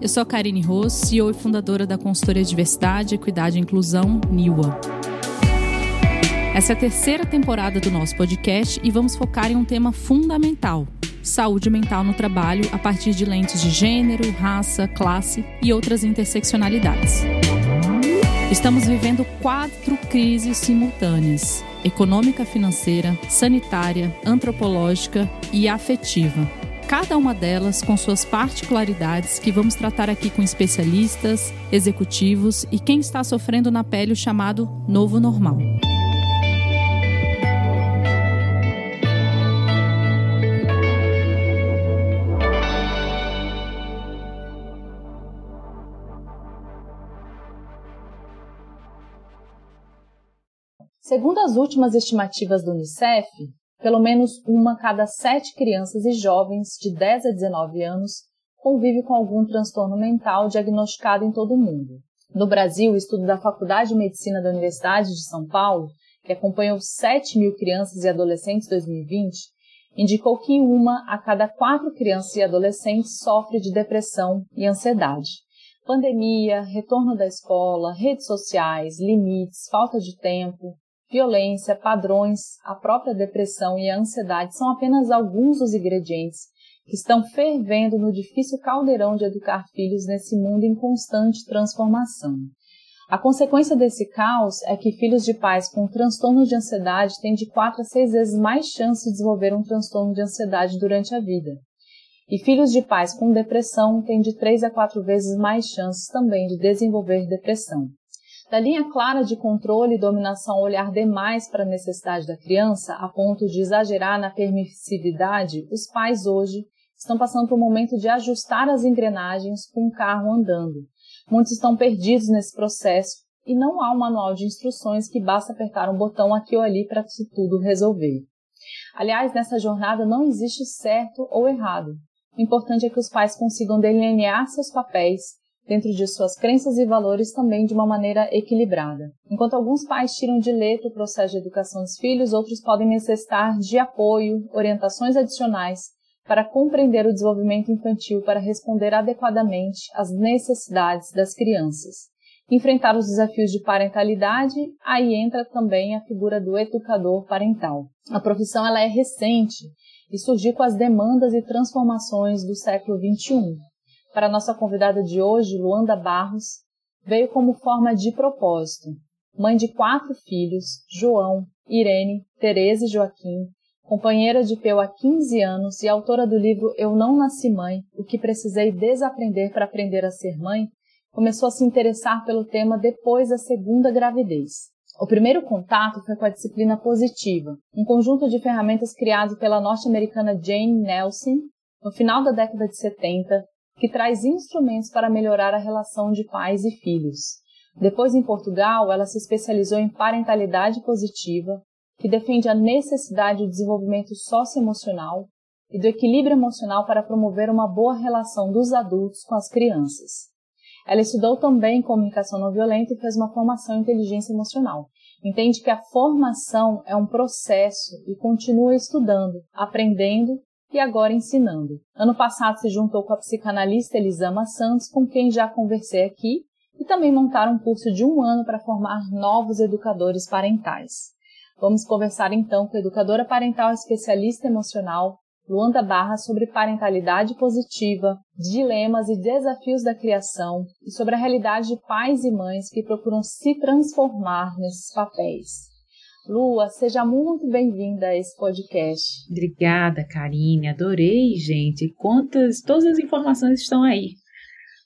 eu sou a Karine Ross, CEO e fundadora da consultoria Diversidade, Equidade e Inclusão, NIWA. Essa é a terceira temporada do nosso podcast e vamos focar em um tema fundamental: saúde mental no trabalho a partir de lentes de gênero, raça, classe e outras interseccionalidades. Estamos vivendo quatro crises simultâneas: econômica, financeira, sanitária, antropológica e afetiva. Cada uma delas com suas particularidades que vamos tratar aqui com especialistas, executivos e quem está sofrendo na pele o chamado novo normal. Segundo as últimas estimativas do Unicef, pelo menos uma cada sete crianças e jovens de 10 a 19 anos convive com algum transtorno mental diagnosticado em todo o mundo. No Brasil, o estudo da Faculdade de Medicina da Universidade de São Paulo, que acompanhou 7 mil crianças e adolescentes em 2020, indicou que uma a cada quatro crianças e adolescentes sofre de depressão e ansiedade. Pandemia, retorno da escola, redes sociais, limites, falta de tempo, violência, padrões, a própria depressão e a ansiedade são apenas alguns dos ingredientes que estão fervendo no difícil caldeirão de educar filhos nesse mundo em constante transformação. A consequência desse caos é que filhos de pais com transtorno de ansiedade têm de 4 a 6 vezes mais chance de desenvolver um transtorno de ansiedade durante a vida. E filhos de pais com depressão têm de 3 a 4 vezes mais chances também de desenvolver depressão. Da linha clara de controle e dominação olhar demais para a necessidade da criança, a ponto de exagerar na permissividade, os pais hoje estão passando por um momento de ajustar as engrenagens com o carro andando. Muitos estão perdidos nesse processo e não há um manual de instruções que basta apertar um botão aqui ou ali para tudo resolver. Aliás, nessa jornada não existe certo ou errado. O importante é que os pais consigam delinear seus papéis dentro de suas crenças e valores também de uma maneira equilibrada. Enquanto alguns pais tiram de letra o processo de educação dos filhos, outros podem necessitar de apoio, orientações adicionais para compreender o desenvolvimento infantil para responder adequadamente às necessidades das crianças. Enfrentar os desafios de parentalidade, aí entra também a figura do educador parental. A profissão ela é recente e surgiu com as demandas e transformações do século XXI para nossa convidada de hoje, Luanda Barros, veio como forma de propósito. Mãe de quatro filhos, João, Irene, Tereza e Joaquim, companheira de Peu há 15 anos e autora do livro Eu Não Nasci Mãe, o que precisei desaprender para aprender a ser mãe, começou a se interessar pelo tema depois da segunda gravidez. O primeiro contato foi com a disciplina positiva, um conjunto de ferramentas criado pela norte-americana Jane Nelson no final da década de 70 que traz instrumentos para melhorar a relação de pais e filhos. Depois, em Portugal, ela se especializou em parentalidade positiva, que defende a necessidade do desenvolvimento socioemocional e do equilíbrio emocional para promover uma boa relação dos adultos com as crianças. Ela estudou também comunicação não violenta e fez uma formação em inteligência emocional. Entende que a formação é um processo e continua estudando, aprendendo e agora ensinando. Ano passado se juntou com a psicanalista Elisama Santos, com quem já conversei aqui, e também montaram um curso de um ano para formar novos educadores parentais. Vamos conversar então com a educadora parental especialista emocional, Luanda Barra, sobre parentalidade positiva, dilemas e desafios da criação e sobre a realidade de pais e mães que procuram se transformar nesses papéis. Lua, seja muito bem-vinda a esse podcast. Obrigada, Karine. Adorei, gente. Quantas, todas as informações estão aí.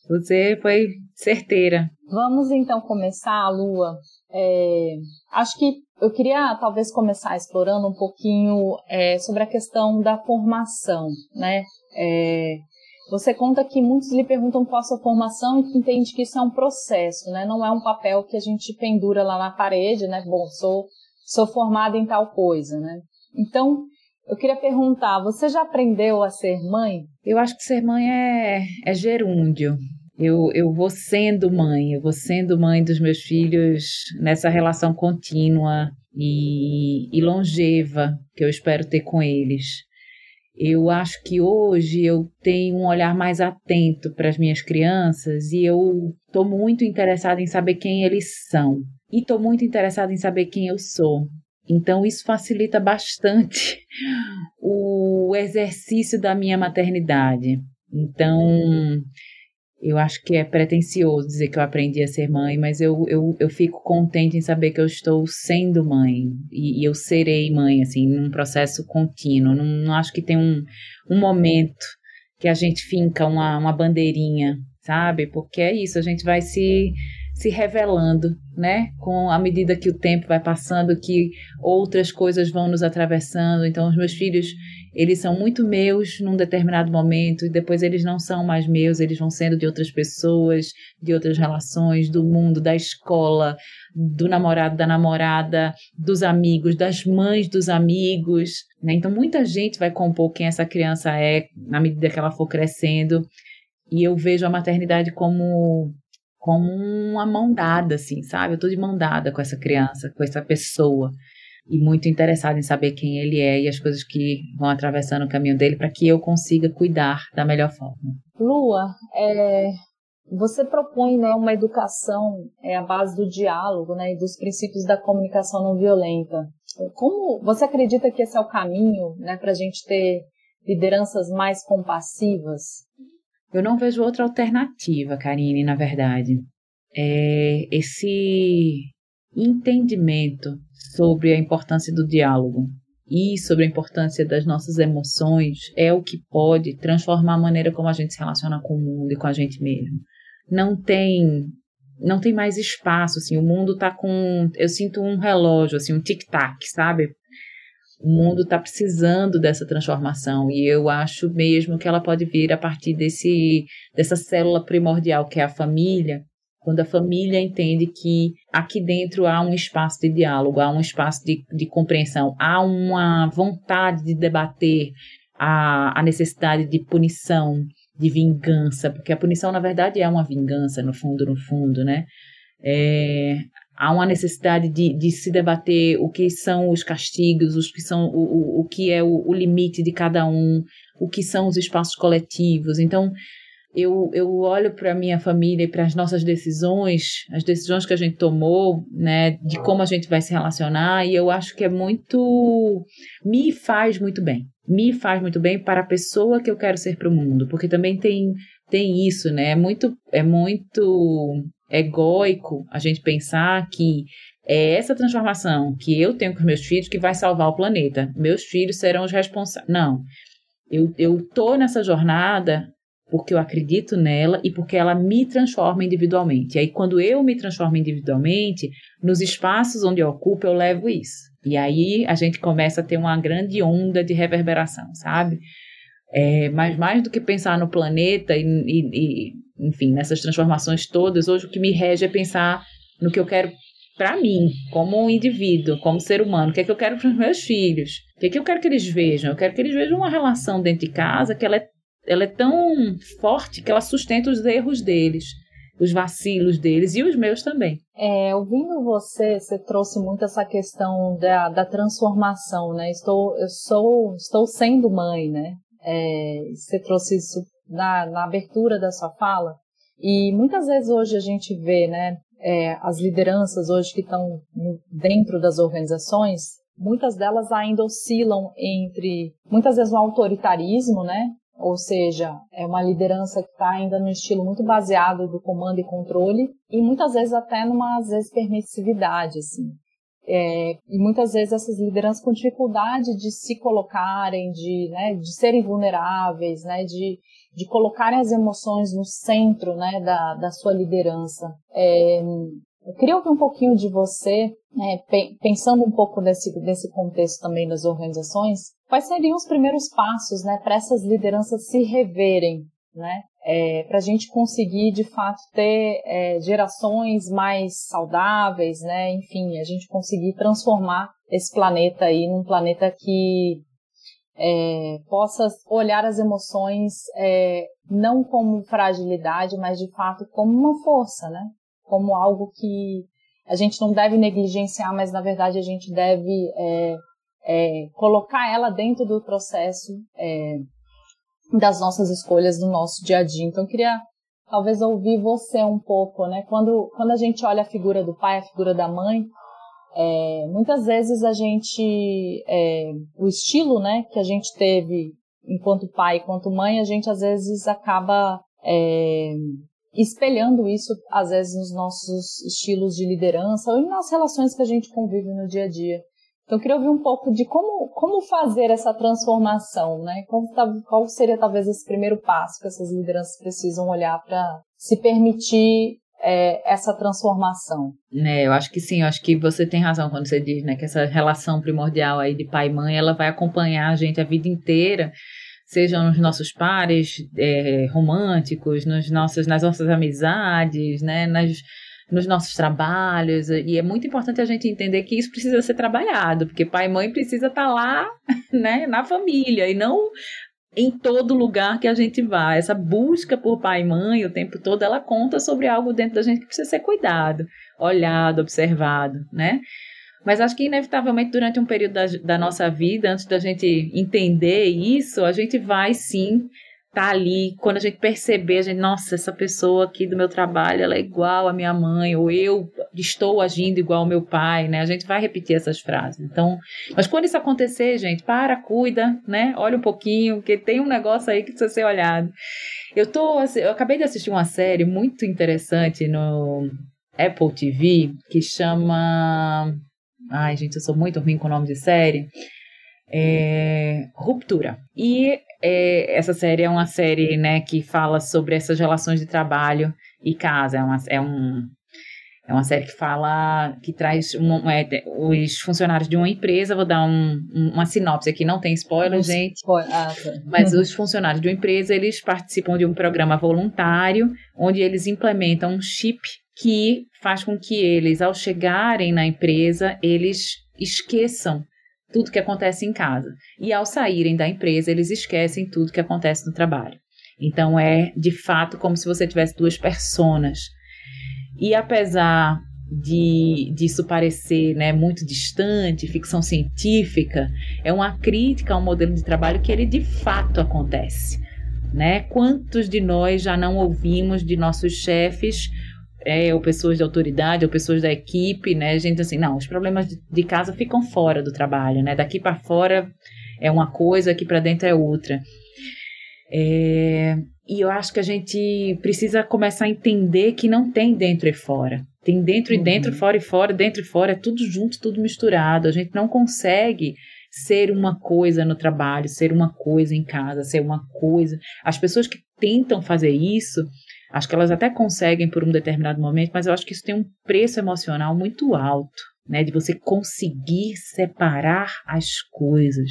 Você foi certeira. Vamos então começar, Lua. É, acho que eu queria talvez começar explorando um pouquinho é, sobre a questão da formação, né? É, você conta que muitos lhe perguntam qual a sua formação e que entende que isso é um processo, né? Não é um papel que a gente pendura lá na parede, né? Bom, sou sou formada em tal coisa, né? Então, eu queria perguntar, você já aprendeu a ser mãe? Eu acho que ser mãe é, é gerúndio. Eu, eu vou sendo mãe, eu vou sendo mãe dos meus filhos nessa relação contínua e, e longeva que eu espero ter com eles. Eu acho que hoje eu tenho um olhar mais atento para as minhas crianças e eu estou muito interessada em saber quem eles são. E estou muito interessada em saber quem eu sou. Então, isso facilita bastante o exercício da minha maternidade. Então, eu acho que é pretencioso dizer que eu aprendi a ser mãe, mas eu, eu, eu fico contente em saber que eu estou sendo mãe e, e eu serei mãe, assim, num processo contínuo. Não, não, acho que tem um, um momento que a gente finca uma, uma bandeirinha, sabe? Porque é isso, a gente vai se se revelando, né? Com a medida que o tempo vai passando, que outras coisas vão nos atravessando. Então, os meus filhos, eles são muito meus num determinado momento e depois eles não são mais meus, eles vão sendo de outras pessoas, de outras relações, do mundo, da escola, do namorado, da namorada, dos amigos, das mães dos amigos, né? Então, muita gente vai compor quem essa criança é na medida que ela for crescendo. E eu vejo a maternidade como como uma mão dada, assim, sabe? Eu tô de mão dada com essa criança, com essa pessoa. E muito interessada em saber quem ele é e as coisas que vão atravessando o caminho dele para que eu consiga cuidar da melhor forma. Lua, é, você propõe né, uma educação é, à base do diálogo né, e dos princípios da comunicação não violenta. Como você acredita que esse é o caminho né, para a gente ter lideranças mais compassivas? Eu não vejo outra alternativa, Karine, na verdade. É esse entendimento sobre a importância do diálogo e sobre a importância das nossas emoções é o que pode transformar a maneira como a gente se relaciona com o mundo e com a gente mesmo. Não tem não tem mais espaço, assim, o mundo tá com, eu sinto um relógio, assim, um tic-tac, sabe? O mundo está precisando dessa transformação e eu acho mesmo que ela pode vir a partir desse, dessa célula primordial que é a família, quando a família entende que aqui dentro há um espaço de diálogo, há um espaço de, de compreensão, há uma vontade de debater a, a necessidade de punição, de vingança, porque a punição, na verdade, é uma vingança, no fundo, no fundo, né? É, há uma necessidade de, de se debater o que são os castigos, os que são o, o, o que é o, o limite de cada um, o que são os espaços coletivos. Então, eu, eu olho para a minha família e para as nossas decisões, as decisões que a gente tomou, né, de como a gente vai se relacionar, e eu acho que é muito. me faz muito bem. Me faz muito bem para a pessoa que eu quero ser para o mundo, porque também tem, tem isso, né? É muito, é muito egóico a gente pensar que é essa transformação que eu tenho com os meus filhos que vai salvar o planeta. Meus filhos serão os responsáveis. Não. Eu, eu tô nessa jornada porque eu acredito nela e porque ela me transforma individualmente. E aí, quando eu me transformo individualmente, nos espaços onde eu ocupo, eu levo isso. E aí a gente começa a ter uma grande onda de reverberação, sabe? É, mas mais do que pensar no planeta e, e, e enfim, nessas transformações todas, hoje o que me rege é pensar no que eu quero para mim, como um indivíduo, como ser humano, o que é que eu quero para os meus filhos, o que é que eu quero que eles vejam. Eu quero que eles vejam uma relação dentro de casa que ela é, ela é tão forte que ela sustenta os erros deles, os vacilos deles e os meus também. É, ouvindo você, você trouxe muito essa questão da, da transformação, né? Estou, eu sou, estou sendo mãe, né? É, você trouxe isso na, na abertura da sua fala. E muitas vezes hoje a gente vê, né, é, as lideranças hoje que estão dentro das organizações, muitas delas ainda oscilam entre, muitas vezes, um autoritarismo, né, ou seja, é uma liderança que está ainda no estilo muito baseado do comando e controle, e muitas vezes até numa, às vezes, permissividade, assim. É, e muitas vezes essas lideranças com dificuldade de se colocarem, de, né, de serem vulneráveis, né, de, de colocarem as emoções no centro né, da, da sua liderança. É, eu queria ouvir um pouquinho de você, né, pensando um pouco nesse, nesse contexto também das organizações, quais seriam os primeiros passos né, para essas lideranças se reverem, né, é, para a gente conseguir de fato ter é, gerações mais saudáveis, né? Enfim, a gente conseguir transformar esse planeta aí num planeta que é, possa olhar as emoções é, não como fragilidade, mas de fato como uma força, né? Como algo que a gente não deve negligenciar, mas na verdade a gente deve é, é, colocar ela dentro do processo das nossas escolhas no nosso dia a dia. Então, queria talvez ouvir você um pouco, né? Quando, quando a gente olha a figura do pai, a figura da mãe, é, muitas vezes a gente, é, o estilo, né, que a gente teve enquanto pai, enquanto mãe, a gente às vezes acaba é, espelhando isso, às vezes, nos nossos estilos de liderança ou nas relações que a gente convive no dia a dia. Então, eu queria ouvir um pouco de como, como fazer essa transformação, né? Qual, qual seria talvez esse primeiro passo que essas lideranças precisam olhar para se permitir é, essa transformação? É, eu acho que sim, eu acho que você tem razão quando você diz né, que essa relação primordial aí de pai e mãe, ela vai acompanhar a gente a vida inteira sejam nos nossos pares é, românticos, nos nossos, nas nossas amizades, né, nas, nos nossos trabalhos. E é muito importante a gente entender que isso precisa ser trabalhado, porque pai e mãe precisa estar tá lá, né, na família e não em todo lugar que a gente vá. Essa busca por pai e mãe o tempo todo, ela conta sobre algo dentro da gente que precisa ser cuidado, olhado, observado, né? Mas acho que, inevitavelmente, durante um período da, da nossa vida, antes da gente entender isso, a gente vai sim tá ali, quando a gente perceber, a gente, nossa, essa pessoa aqui do meu trabalho, ela é igual à minha mãe, ou eu estou agindo igual ao meu pai, né? A gente vai repetir essas frases. Então, mas quando isso acontecer, gente, para, cuida, né? Olha um pouquinho, porque tem um negócio aí que precisa ser olhado. Eu tô, eu acabei de assistir uma série muito interessante no Apple TV que chama Ai, gente, eu sou muito ruim com o nome de série. É, Ruptura. E é, essa série é uma série né, que fala sobre essas relações de trabalho e casa. É uma, é um, é uma série que fala, que traz é, os funcionários de uma empresa. Vou dar um, uma sinopse aqui, não tem spoiler, gente. Ah, tá. Mas os funcionários de uma empresa eles participam de um programa voluntário onde eles implementam um chip que faz com que eles, ao chegarem na empresa, eles esqueçam tudo que acontece em casa. E ao saírem da empresa, eles esquecem tudo que acontece no trabalho. Então é de fato como se você tivesse duas personas. E apesar de disso parecer né, muito distante, ficção científica, é uma crítica ao modelo de trabalho que ele de fato acontece. Né? Quantos de nós já não ouvimos de nossos chefes é, ou pessoas de autoridade, ou pessoas da equipe, né? Gente assim, não, os problemas de, casa ficam fora do trabalho, né? Daqui para fora é uma coisa, aqui para dentro é outra. É, e eu acho que a gente precisa começar a entender que não tem dentro e fora. Tem dentro e dentro, uhum. fora e fora, dentro e fora, é tudo junto, tudo misturado. A gente não consegue ser uma coisa no trabalho, ser uma coisa em casa, ser uma coisa. As pessoas que tentam fazer isso, Acho que elas até conseguem por um determinado momento, mas eu acho que isso tem um preço emocional muito alto, né? De você conseguir separar as coisas.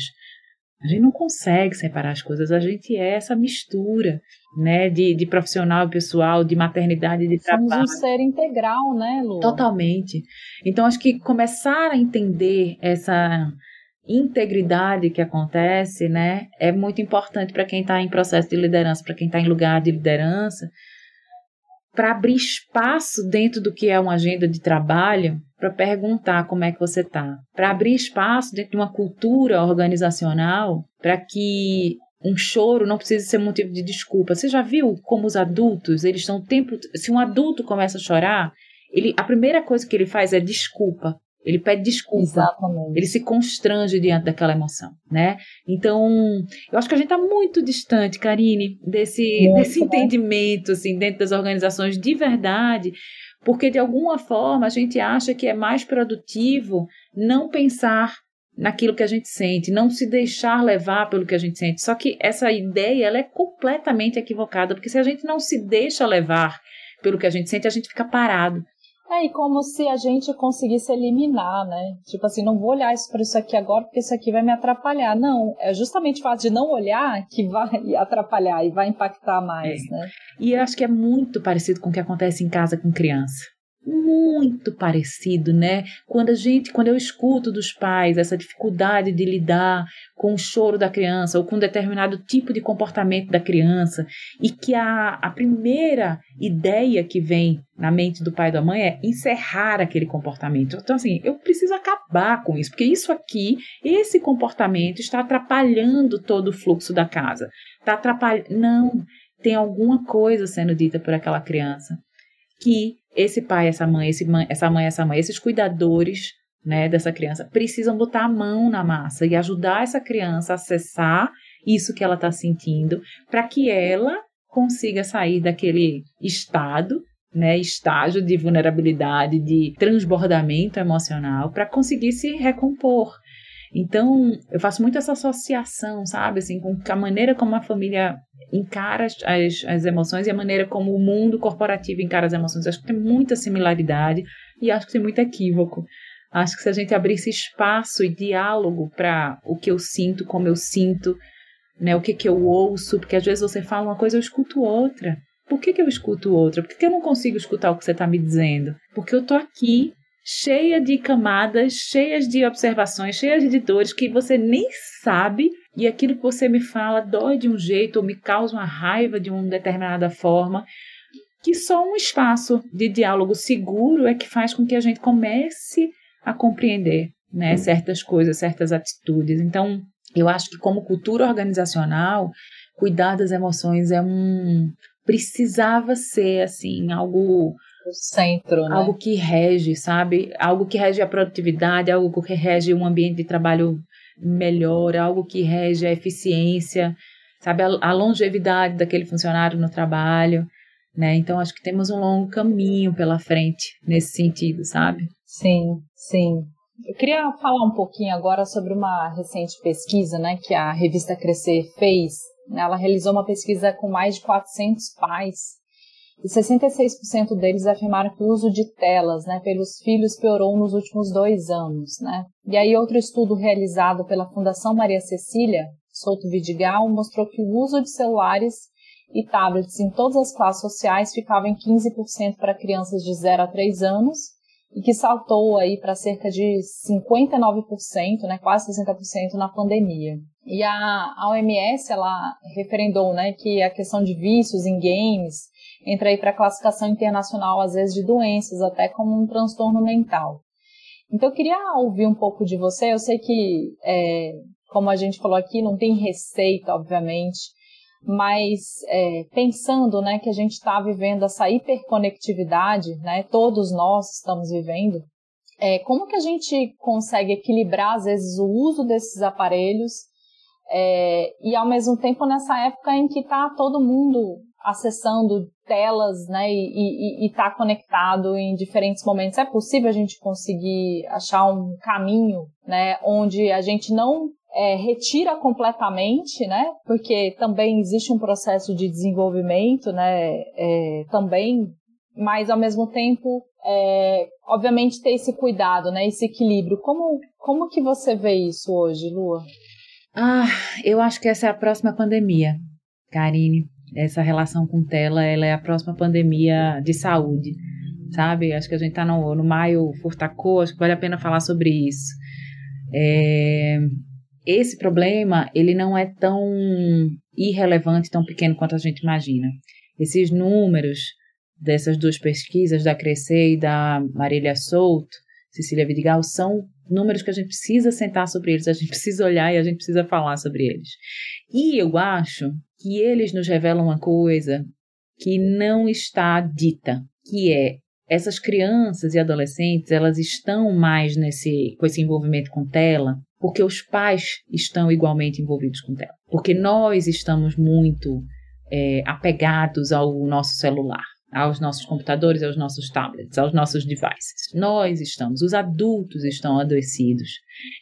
A gente não consegue separar as coisas, a gente é essa mistura, né, de, de profissional e pessoal, de maternidade e de Somos trabalho. Somos um ser integral, né, Lu? Totalmente. Então, acho que começar a entender essa integridade que acontece, né, é muito importante para quem está em processo de liderança, para quem está em lugar de liderança, para abrir espaço dentro do que é uma agenda de trabalho para perguntar como é que você está, para abrir espaço dentro de uma cultura organizacional para que um choro não precise ser motivo de desculpa. Você já viu como os adultos, eles estão tempo, se um adulto começa a chorar, ele, a primeira coisa que ele faz é desculpa. Ele pede desculpa. Exatamente. Ele se constrange diante daquela emoção, né? Então, eu acho que a gente está muito distante, Karine, desse, desse né? entendimento, assim, dentro das organizações de verdade, porque de alguma forma a gente acha que é mais produtivo não pensar naquilo que a gente sente, não se deixar levar pelo que a gente sente. Só que essa ideia ela é completamente equivocada, porque se a gente não se deixa levar pelo que a gente sente, a gente fica parado. É, e como se a gente conseguisse eliminar, né? Tipo assim, não vou olhar isso para isso aqui agora porque isso aqui vai me atrapalhar. Não, é justamente o fato de não olhar que vai atrapalhar e vai impactar mais, é. né? E eu acho que é muito parecido com o que acontece em casa com criança. Muito parecido, né? Quando a gente, quando eu escuto dos pais essa dificuldade de lidar com o choro da criança ou com determinado tipo de comportamento da criança e que a, a primeira ideia que vem na mente do pai e da mãe é encerrar aquele comportamento. Então assim, eu preciso acabar com isso, porque isso aqui, esse comportamento está atrapalhando todo o fluxo da casa. Está atrapalhando, não, tem alguma coisa sendo dita por aquela criança que esse pai, essa mãe, esse mãe, essa mãe, essa mãe, esses cuidadores né, dessa criança precisam botar a mão na massa e ajudar essa criança a acessar isso que ela está sentindo, para que ela consiga sair daquele estado, né, estágio de vulnerabilidade, de transbordamento emocional, para conseguir se recompor. Então, eu faço muito essa associação, sabe, assim, com a maneira como a família encara as, as, emoções e a maneira como o mundo corporativo encara as emoções. Acho que tem muita similaridade e acho que tem muito equívoco. Acho que se a gente abrisse espaço e diálogo para o que eu sinto, como eu sinto, né, o que, que eu ouço, porque às vezes você fala uma coisa, eu escuto outra. Por que, que eu escuto outra? Por que, que eu não consigo escutar o que você está me dizendo? Porque eu estou aqui cheia de camadas, cheias de observações, cheias de dores que você nem sabe e aquilo que você me fala dói de um jeito ou me causa uma raiva de uma determinada forma, que só um espaço de diálogo seguro é que faz com que a gente comece a compreender né, certas coisas, certas atitudes. Então, eu acho que como cultura organizacional, cuidar das emoções é um precisava ser assim algo centro, né? Algo que rege, sabe? Algo que rege a produtividade, algo que rege um ambiente de trabalho melhor, algo que rege a eficiência, sabe? A, a longevidade daquele funcionário no trabalho, né? Então, acho que temos um longo caminho pela frente nesse sentido, sabe? Sim, sim. Eu queria falar um pouquinho agora sobre uma recente pesquisa, né, que a revista Crescer fez. Ela realizou uma pesquisa com mais de 400 pais e 66% deles afirmaram que o uso de telas né, pelos filhos piorou nos últimos dois anos. Né? E aí, outro estudo realizado pela Fundação Maria Cecília Souto Vidigal mostrou que o uso de celulares e tablets em todas as classes sociais ficava em 15% para crianças de 0 a 3 anos e que saltou aí para cerca de 59%, né, quase 60% na pandemia. E a, a OMS ela referendou, né, que a questão de vícios em games entra aí para a classificação internacional, às vezes, de doenças, até como um transtorno mental. Então, eu queria ouvir um pouco de você. Eu sei que, é, como a gente falou aqui, não tem receita, obviamente, mas é, pensando né, que a gente está vivendo essa hiperconectividade, né, todos nós estamos vivendo, é, como que a gente consegue equilibrar, às vezes, o uso desses aparelhos é, e, ao mesmo tempo, nessa época em que está todo mundo acessando telas, né, e estar tá conectado em diferentes momentos. É possível a gente conseguir achar um caminho, né, onde a gente não é, retira completamente, né, porque também existe um processo de desenvolvimento, né, é, também, mas ao mesmo tempo, é, obviamente ter esse cuidado, né, esse equilíbrio. Como, como que você vê isso hoje, Lua? Ah, eu acho que essa é a próxima pandemia, Karine essa relação com tela, ela é a próxima pandemia de saúde, sabe? Acho que a gente está no, no maio furtacô, acho que vale a pena falar sobre isso. É, esse problema, ele não é tão irrelevante, tão pequeno quanto a gente imagina. Esses números dessas duas pesquisas, da Crescer e da Marília Souto, Cecília Vidigal, são números que a gente precisa sentar sobre eles, a gente precisa olhar e a gente precisa falar sobre eles. E eu acho que eles nos revelam uma coisa que não está dita, que é essas crianças e adolescentes, elas estão mais nesse com esse envolvimento com tela, porque os pais estão igualmente envolvidos com tela, porque nós estamos muito é, apegados ao nosso celular aos nossos computadores, aos nossos tablets, aos nossos devices. Nós estamos, os adultos estão adoecidos.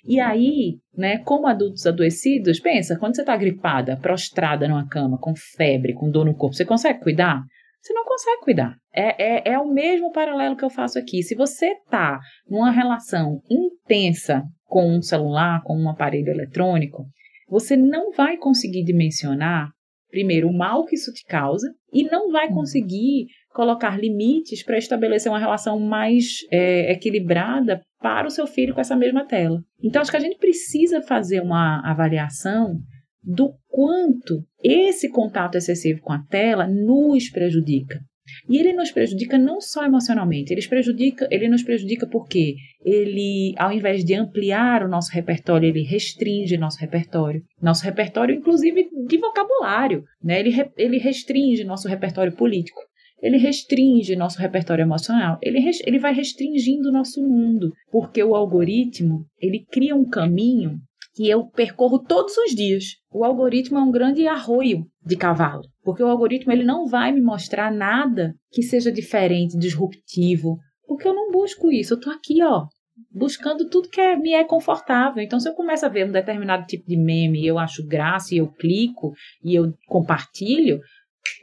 E aí, né, como adultos adoecidos, pensa, quando você está gripada, prostrada numa cama, com febre, com dor no corpo, você consegue cuidar? Você não consegue cuidar. É, é, é o mesmo paralelo que eu faço aqui. Se você está numa relação intensa com um celular, com um aparelho eletrônico, você não vai conseguir dimensionar primeiro, o mal que isso te causa e não vai uhum. conseguir colocar limites para estabelecer uma relação mais é, equilibrada para o seu filho com essa mesma tela. Então, acho que a gente precisa fazer uma avaliação do quanto esse contato excessivo com a tela nos prejudica. E ele nos prejudica não só emocionalmente, ele, prejudica, ele nos prejudica porque ele, ao invés de ampliar o nosso repertório, ele restringe nosso repertório. Nosso repertório, inclusive, de vocabulário. Né? Ele, ele restringe nosso repertório político. Ele restringe nosso repertório emocional. Ele, ele vai restringindo o nosso mundo. Porque o algoritmo, ele cria um caminho que eu percorro todos os dias. O algoritmo é um grande arroio de cavalo, porque o algoritmo ele não vai me mostrar nada que seja diferente, disruptivo, porque eu não busco isso. Eu estou aqui, ó, buscando tudo que é, me é confortável. Então, se eu começo a ver um determinado tipo de meme e eu acho graça e eu clico e eu compartilho,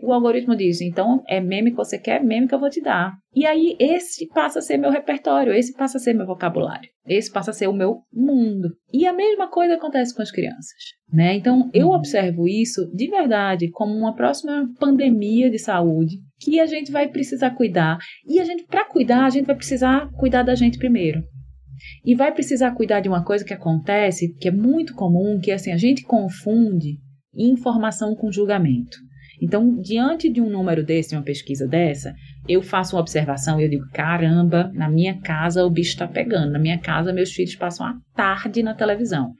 o algoritmo diz, então é meme que você quer, meme que eu vou te dar. E aí esse passa a ser meu repertório, esse passa a ser meu vocabulário, esse passa a ser o meu mundo. E a mesma coisa acontece com as crianças, né? Então eu uhum. observo isso de verdade como uma próxima pandemia de saúde que a gente vai precisar cuidar. E a gente para cuidar, a gente vai precisar cuidar da gente primeiro. E vai precisar cuidar de uma coisa que acontece, que é muito comum, que é assim, a gente confunde informação com julgamento. Então, diante de um número desse, uma pesquisa dessa, eu faço uma observação e eu digo: caramba, na minha casa o bicho está pegando. Na minha casa, meus filhos passam a tarde na televisão.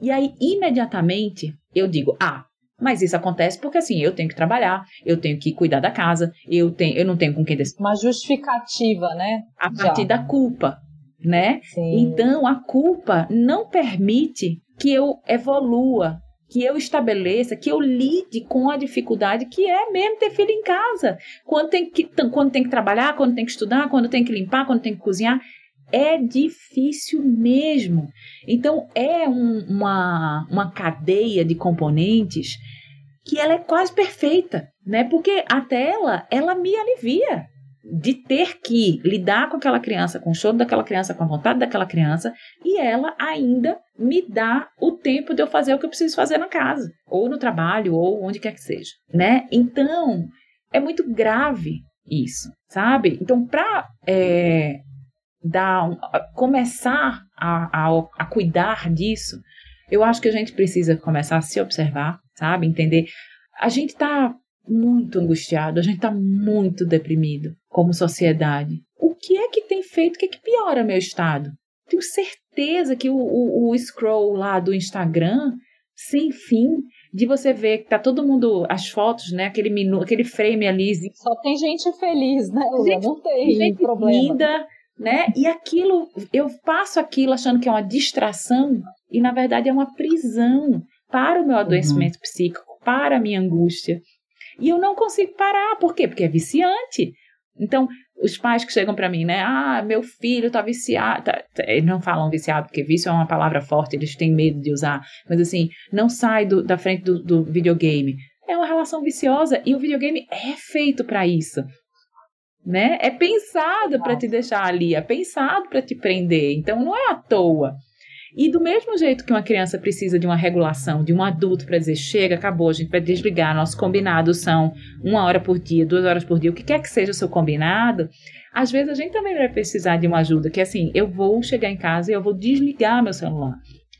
E aí, imediatamente, eu digo: ah, mas isso acontece porque assim, eu tenho que trabalhar, eu tenho que cuidar da casa, eu tenho, eu não tenho com quem decidir. Uma justificativa, né? A partir Já. da culpa, né? Sim. Então a culpa não permite que eu evolua, que eu estabeleça, que eu lide com a dificuldade que é mesmo ter filho em casa. Quando tem que, quando tem que trabalhar, quando tem que estudar, quando tem que limpar, quando tem que cozinhar. É difícil mesmo. Então, é um, uma, uma cadeia de componentes que ela é quase perfeita, né? Porque a tela, ela me alivia de ter que lidar com aquela criança, com o choro daquela criança, com a vontade daquela criança, e ela ainda me dá o tempo de eu fazer o que eu preciso fazer na casa, ou no trabalho, ou onde quer que seja, né? Então, é muito grave isso, sabe? Então, para é, dar começar a, a, a cuidar disso, eu acho que a gente precisa começar a se observar, sabe? Entender. A gente está muito angustiado, a gente está muito deprimido como sociedade. O que é que tem feito? O que é que piora meu estado? Tenho certeza que o, o, o scroll lá do Instagram, sem fim, de você ver que tá todo mundo, as fotos, né? Aquele minuto, aquele frame ali. Só tem gente feliz, né? Gente, não tem gente problema. Linda, né? E aquilo, eu passo aquilo achando que é uma distração e na verdade é uma prisão para o meu adoecimento uhum. psíquico, para a minha angústia. E eu não consigo parar. Por quê? Porque é viciante. Então, os pais que chegam para mim, né? Ah, meu filho tá viciado. Tá, tá, eles não falam viciado, porque vício é uma palavra forte, eles têm medo de usar. Mas assim, não sai do, da frente do, do videogame. É uma relação viciosa e o videogame é feito para isso. Né? É pensado para te deixar ali, é pensado para te prender. Então não é à toa. E do mesmo jeito que uma criança precisa de uma regulação, de um adulto para dizer chega, acabou, a gente vai desligar, nossos combinados são uma hora por dia, duas horas por dia, o que quer que seja o seu combinado, às vezes a gente também vai precisar de uma ajuda, que é assim, eu vou chegar em casa e eu vou desligar meu celular.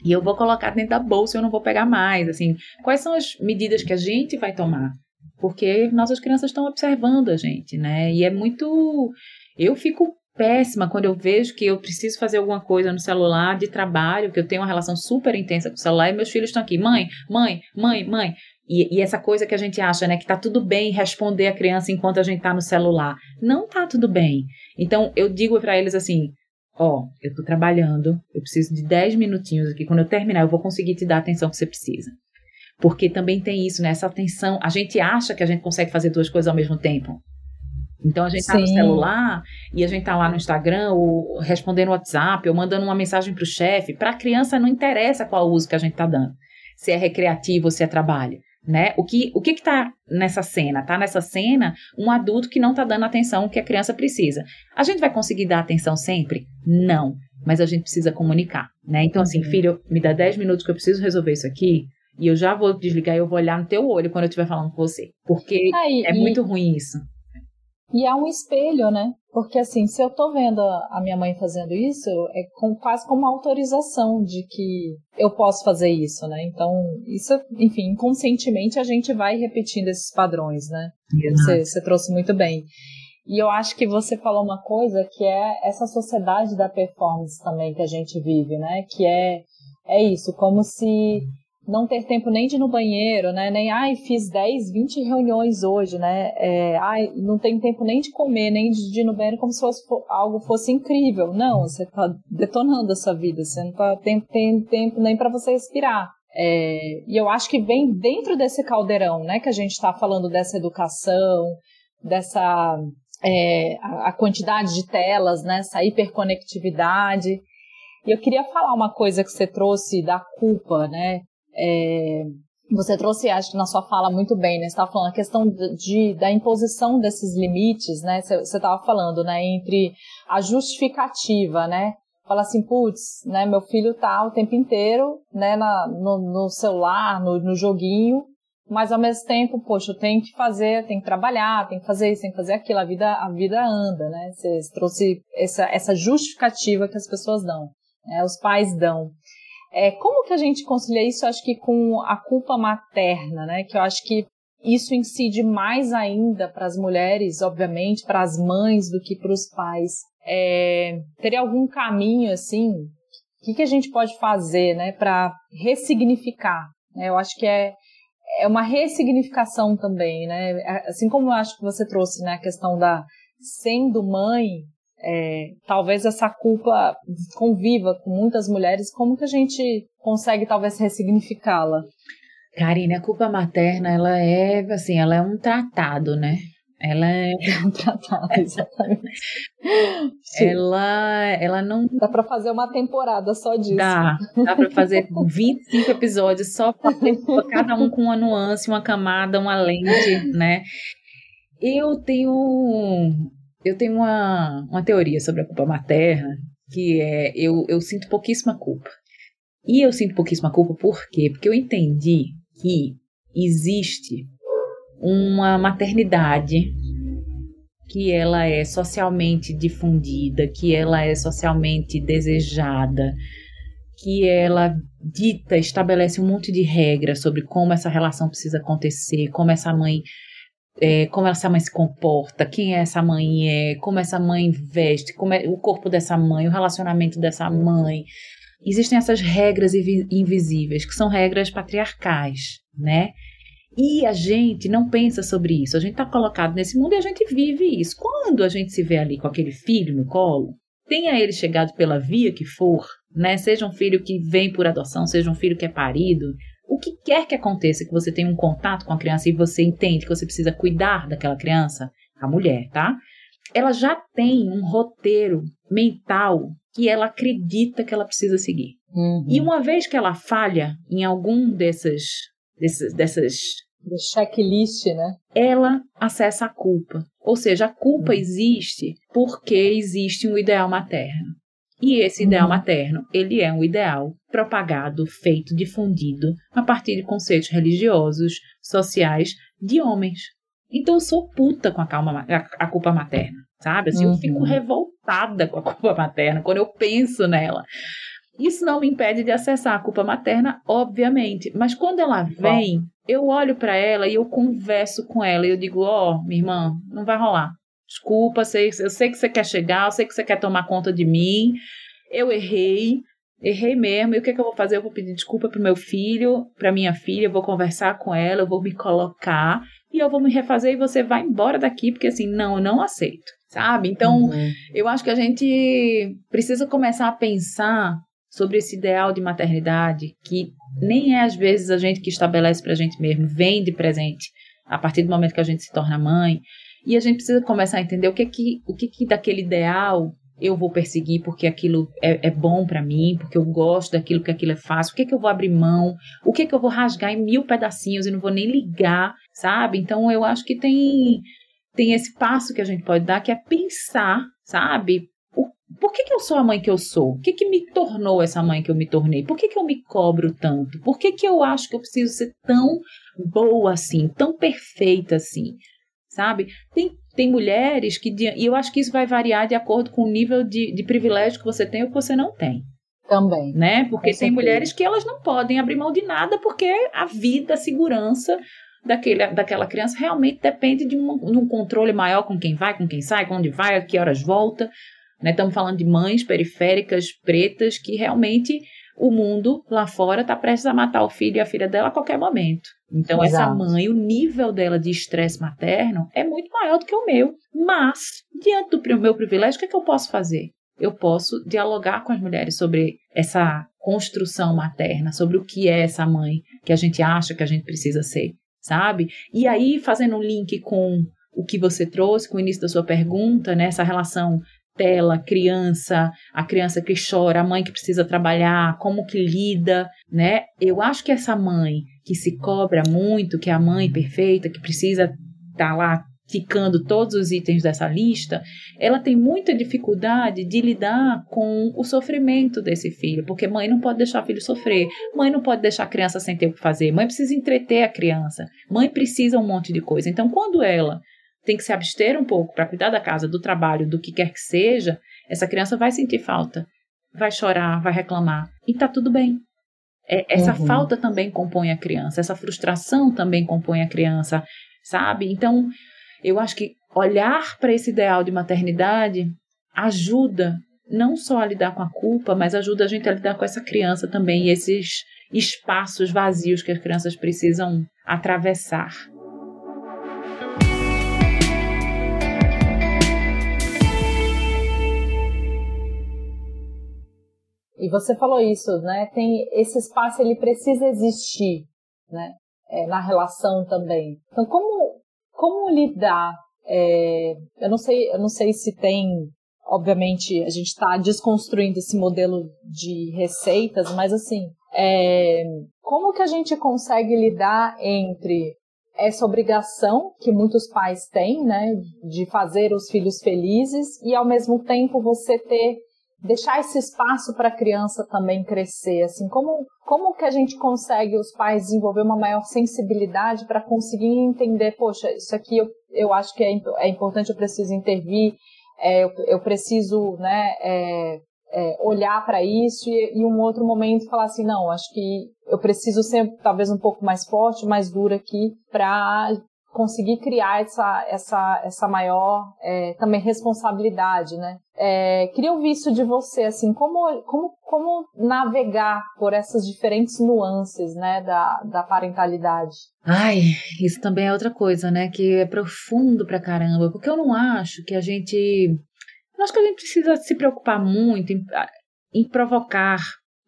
E eu vou colocar dentro da bolsa eu não vou pegar mais. Assim, quais são as medidas que a gente vai tomar? Porque nossas crianças estão observando a gente, né? E é muito. Eu fico péssima quando eu vejo que eu preciso fazer alguma coisa no celular de trabalho, que eu tenho uma relação super intensa com o celular e meus filhos estão aqui, mãe, mãe, mãe, mãe. E, e essa coisa que a gente acha, né, que tá tudo bem responder a criança enquanto a gente tá no celular. Não tá tudo bem. Então eu digo para eles assim: ó, eu tô trabalhando, eu preciso de 10 minutinhos aqui. Quando eu terminar, eu vou conseguir te dar a atenção que você precisa. Porque também tem isso, né? Essa atenção. A gente acha que a gente consegue fazer duas coisas ao mesmo tempo. Então a gente está no celular e a gente está lá no Instagram ou respondendo WhatsApp ou mandando uma mensagem para o chefe. Para a criança não interessa qual uso que a gente está dando, se é recreativo ou se é trabalho. Né? O que o que está nessa cena? Está nessa cena um adulto que não está dando atenção que a criança precisa. A gente vai conseguir dar atenção sempre? Não, mas a gente precisa comunicar, né? Então assim, uhum. filho, me dá 10 minutos que eu preciso resolver isso aqui. E eu já vou desligar e eu vou olhar no teu olho quando eu estiver falando com você. Porque é muito ruim isso. E é um espelho, né? Porque assim, se eu tô vendo a minha mãe fazendo isso, é com, quase como uma autorização de que eu posso fazer isso, né? Então, isso, enfim, inconscientemente a gente vai repetindo esses padrões, né? Você, você trouxe muito bem. E eu acho que você falou uma coisa que é essa sociedade da performance também que a gente vive, né? Que é, é isso, como se não ter tempo nem de ir no banheiro, né? Nem, ai, fiz 10, 20 reuniões hoje, né? É, ai, não tem tempo nem de comer, nem de ir no banheiro como se fosse, algo fosse incrível. Não, você está detonando a sua vida, você não tá, tem, tem tempo nem para você respirar. É, e eu acho que vem dentro desse caldeirão, né? Que a gente está falando dessa educação, dessa é, a, quantidade de telas, né? Essa hiperconectividade. E eu queria falar uma coisa que você trouxe da culpa, né? É, você trouxe, acho que na sua fala muito bem, né? Você estava falando a questão de, da imposição desses limites, né? Você estava falando, né? Entre a justificativa, né? Fala assim, putz, né? Meu filho tá o tempo inteiro, né? Na, no, no celular, no, no joguinho, mas ao mesmo tempo, poxa, eu tenho que fazer, tenho que trabalhar, tenho que fazer isso, tenho que fazer aquilo, a vida, a vida anda, né? Você trouxe essa, essa justificativa que as pessoas dão, né? Os pais dão. É, como que a gente concilia isso, acho que com a culpa materna, né? Que eu acho que isso incide mais ainda para as mulheres, obviamente, para as mães do que para os pais. É, teria algum caminho assim? O que, que a gente pode fazer, né, para ressignificar? Né? Eu acho que é, é uma ressignificação também, né? Assim como eu acho que você trouxe, né, a questão da sendo mãe, é, talvez essa culpa conviva com muitas mulheres, como que a gente consegue talvez ressignificá-la? Karine, a culpa materna, ela é, assim, ela é um tratado, né? Ela é, é um tratado, exatamente. ela, ela não. Dá para fazer uma temporada só disso. Dá, dá para fazer 25 episódios só para cada um com uma nuance, uma camada, uma lente, né? Eu tenho eu tenho uma, uma teoria sobre a culpa materna, que é eu, eu sinto pouquíssima culpa. E eu sinto pouquíssima culpa por quê? Porque eu entendi que existe uma maternidade que ela é socialmente difundida, que ela é socialmente desejada, que ela dita, estabelece um monte de regras sobre como essa relação precisa acontecer, como essa mãe é, como essa mãe se comporta, quem é essa mãe é, como essa mãe veste, como é o corpo dessa mãe, o relacionamento dessa mãe. Existem essas regras invisíveis, que são regras patriarcais, né? E a gente não pensa sobre isso. A gente está colocado nesse mundo e a gente vive isso. Quando a gente se vê ali com aquele filho no colo, tenha ele chegado pela via que for, né? Seja um filho que vem por adoção, seja um filho que é parido, o que quer que aconteça, que você tenha um contato com a criança e você entende que você precisa cuidar daquela criança, a mulher, tá? Ela já tem um roteiro mental que ela acredita que ela precisa seguir. Uhum. E uma vez que ela falha em algum desses, desses dessas do checklist, né? Ela acessa a culpa. Ou seja, a culpa uhum. existe porque existe um ideal materno. E esse ideal uhum. materno, ele é um ideal propagado, feito, difundido a partir de conceitos religiosos, sociais de homens. Então eu sou puta com a, calma, a, a culpa materna, sabe? Assim, uhum. Eu fico revoltada com a culpa materna quando eu penso nela. Isso não me impede de acessar a culpa materna, obviamente, mas quando ela vem, eu olho para ela e eu converso com ela e eu digo: Ó, oh, minha irmã, não vai rolar. Desculpa, sei, eu sei que você quer chegar, eu sei que você quer tomar conta de mim. Eu errei, errei mesmo. E o que, é que eu vou fazer? Eu vou pedir desculpa pro meu filho, pra minha filha, eu vou conversar com ela, eu vou me colocar e eu vou me refazer e você vai embora daqui, porque assim, não, eu não aceito, sabe? Então, uhum. eu acho que a gente precisa começar a pensar sobre esse ideal de maternidade que nem é às vezes a gente que estabelece pra gente mesmo, vem de presente a partir do momento que a gente se torna mãe, e a gente precisa começar a entender o que que, o que, que daquele ideal eu vou perseguir porque aquilo é, é bom para mim, porque eu gosto daquilo, que aquilo é fácil, o que que eu vou abrir mão, o que que eu vou rasgar em mil pedacinhos e não vou nem ligar, sabe? Então eu acho que tem tem esse passo que a gente pode dar que é pensar, sabe? Por que, que eu sou a mãe que eu sou? O que, que me tornou essa mãe que eu me tornei? Por que, que eu me cobro tanto? Por que, que eu acho que eu preciso ser tão boa assim, tão perfeita assim? Sabe? Tem, tem mulheres que. E eu acho que isso vai variar de acordo com o nível de, de privilégio que você tem ou que você não tem. Também. Né? Porque tem mulheres que elas não podem abrir mão de nada porque a vida, a segurança daquele, daquela criança realmente depende de um, de um controle maior com quem vai, com quem sai, com onde vai, a que horas volta. Né? Estamos falando de mães periféricas, pretas, que realmente o mundo lá fora está prestes a matar o filho e a filha dela a qualquer momento. Então, Exato. essa mãe, o nível dela de estresse materno é muito maior do que o meu. Mas, diante do meu privilégio, o que, é que eu posso fazer? eu posso dialogar com as mulheres sobre essa construção materna, sobre o que é essa mãe que a gente acha que a gente precisa ser, sabe? E aí, fazendo um link com o que você trouxe, com o início da sua pergunta, né, essa relação tela, criança, a criança que chora, a mãe que precisa trabalhar, como que lida, né? Eu acho que essa mãe que se cobra muito, que é a mãe perfeita, que precisa estar tá lá ticando todos os itens dessa lista, ela tem muita dificuldade de lidar com o sofrimento desse filho, porque mãe não pode deixar o filho sofrer, mãe não pode deixar a criança sem ter o que fazer, mãe precisa entreter a criança, mãe precisa um monte de coisa. Então, quando ela tem que se abster um pouco para cuidar da casa, do trabalho, do que quer que seja, essa criança vai sentir falta, vai chorar, vai reclamar, e tá tudo bem. É, essa uhum. falta também compõe a criança, essa frustração também compõe a criança, sabe? Então, eu acho que olhar para esse ideal de maternidade ajuda não só a lidar com a culpa, mas ajuda a gente a lidar com essa criança também e esses espaços vazios que as crianças precisam atravessar. E você falou isso, né? Tem esse espaço, ele precisa existir, né? É, na relação também. Então, como como lidar? É, eu não sei, eu não sei se tem, obviamente, a gente está desconstruindo esse modelo de receitas, mas assim, é, como que a gente consegue lidar entre essa obrigação que muitos pais têm, né, de fazer os filhos felizes e ao mesmo tempo você ter deixar esse espaço para a criança também crescer, assim, como como que a gente consegue os pais desenvolver uma maior sensibilidade para conseguir entender, poxa, isso aqui eu, eu acho que é, é importante, eu preciso intervir, é, eu, eu, preciso, né, é, é olhar para isso e, e um outro momento falar assim, não, acho que eu preciso ser talvez um pouco mais forte, mais dura aqui para conseguir criar essa, essa, essa maior é, também responsabilidade, né? É, queria ouvir isso de você, assim, como, como, como navegar por essas diferentes nuances, né, da, da parentalidade? Ai, isso também é outra coisa, né, que é profundo pra caramba, porque eu não acho que a gente, eu acho que a gente precisa se preocupar muito em, em provocar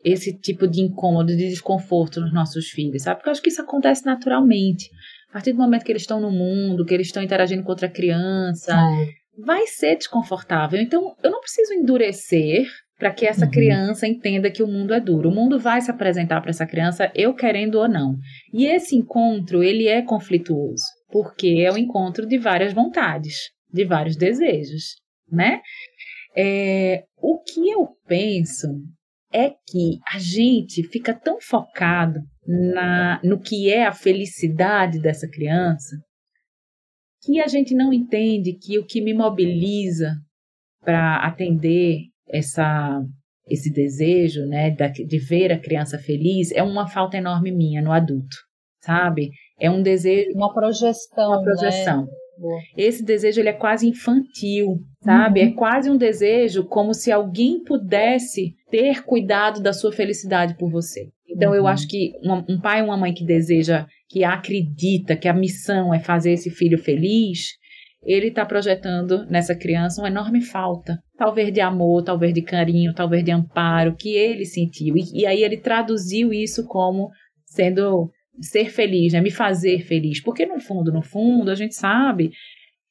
esse tipo de incômodo, de desconforto nos nossos filhos, sabe? Porque eu acho que isso acontece naturalmente. A partir do momento que eles estão no mundo, que eles estão interagindo com outra criança, é. vai ser desconfortável. Então, eu não preciso endurecer para que essa uhum. criança entenda que o mundo é duro. O mundo vai se apresentar para essa criança, eu querendo ou não. E esse encontro, ele é conflituoso, porque é o encontro de várias vontades, de vários desejos, né? É, o que eu penso é que a gente fica tão focado na, no que é a felicidade dessa criança, que a gente não entende que o que me mobiliza para atender essa, esse desejo né, de ver a criança feliz é uma falta enorme minha no adulto, sabe? É um desejo. Uma projeção. Uma projeção. Né? Esse desejo ele é quase infantil, sabe? É uhum. É quase um desejo como se alguém pudesse ter cuidado da sua felicidade por você. Então, uhum. eu acho que uma, um pai e uma mãe que deseja, que acredita que a missão é fazer esse filho feliz, ele está projetando nessa criança uma enorme falta, talvez de amor, talvez de carinho, talvez de amparo, que ele sentiu. E, e aí ele traduziu isso como sendo ser feliz, né? me fazer feliz. Porque no fundo, no fundo, a gente sabe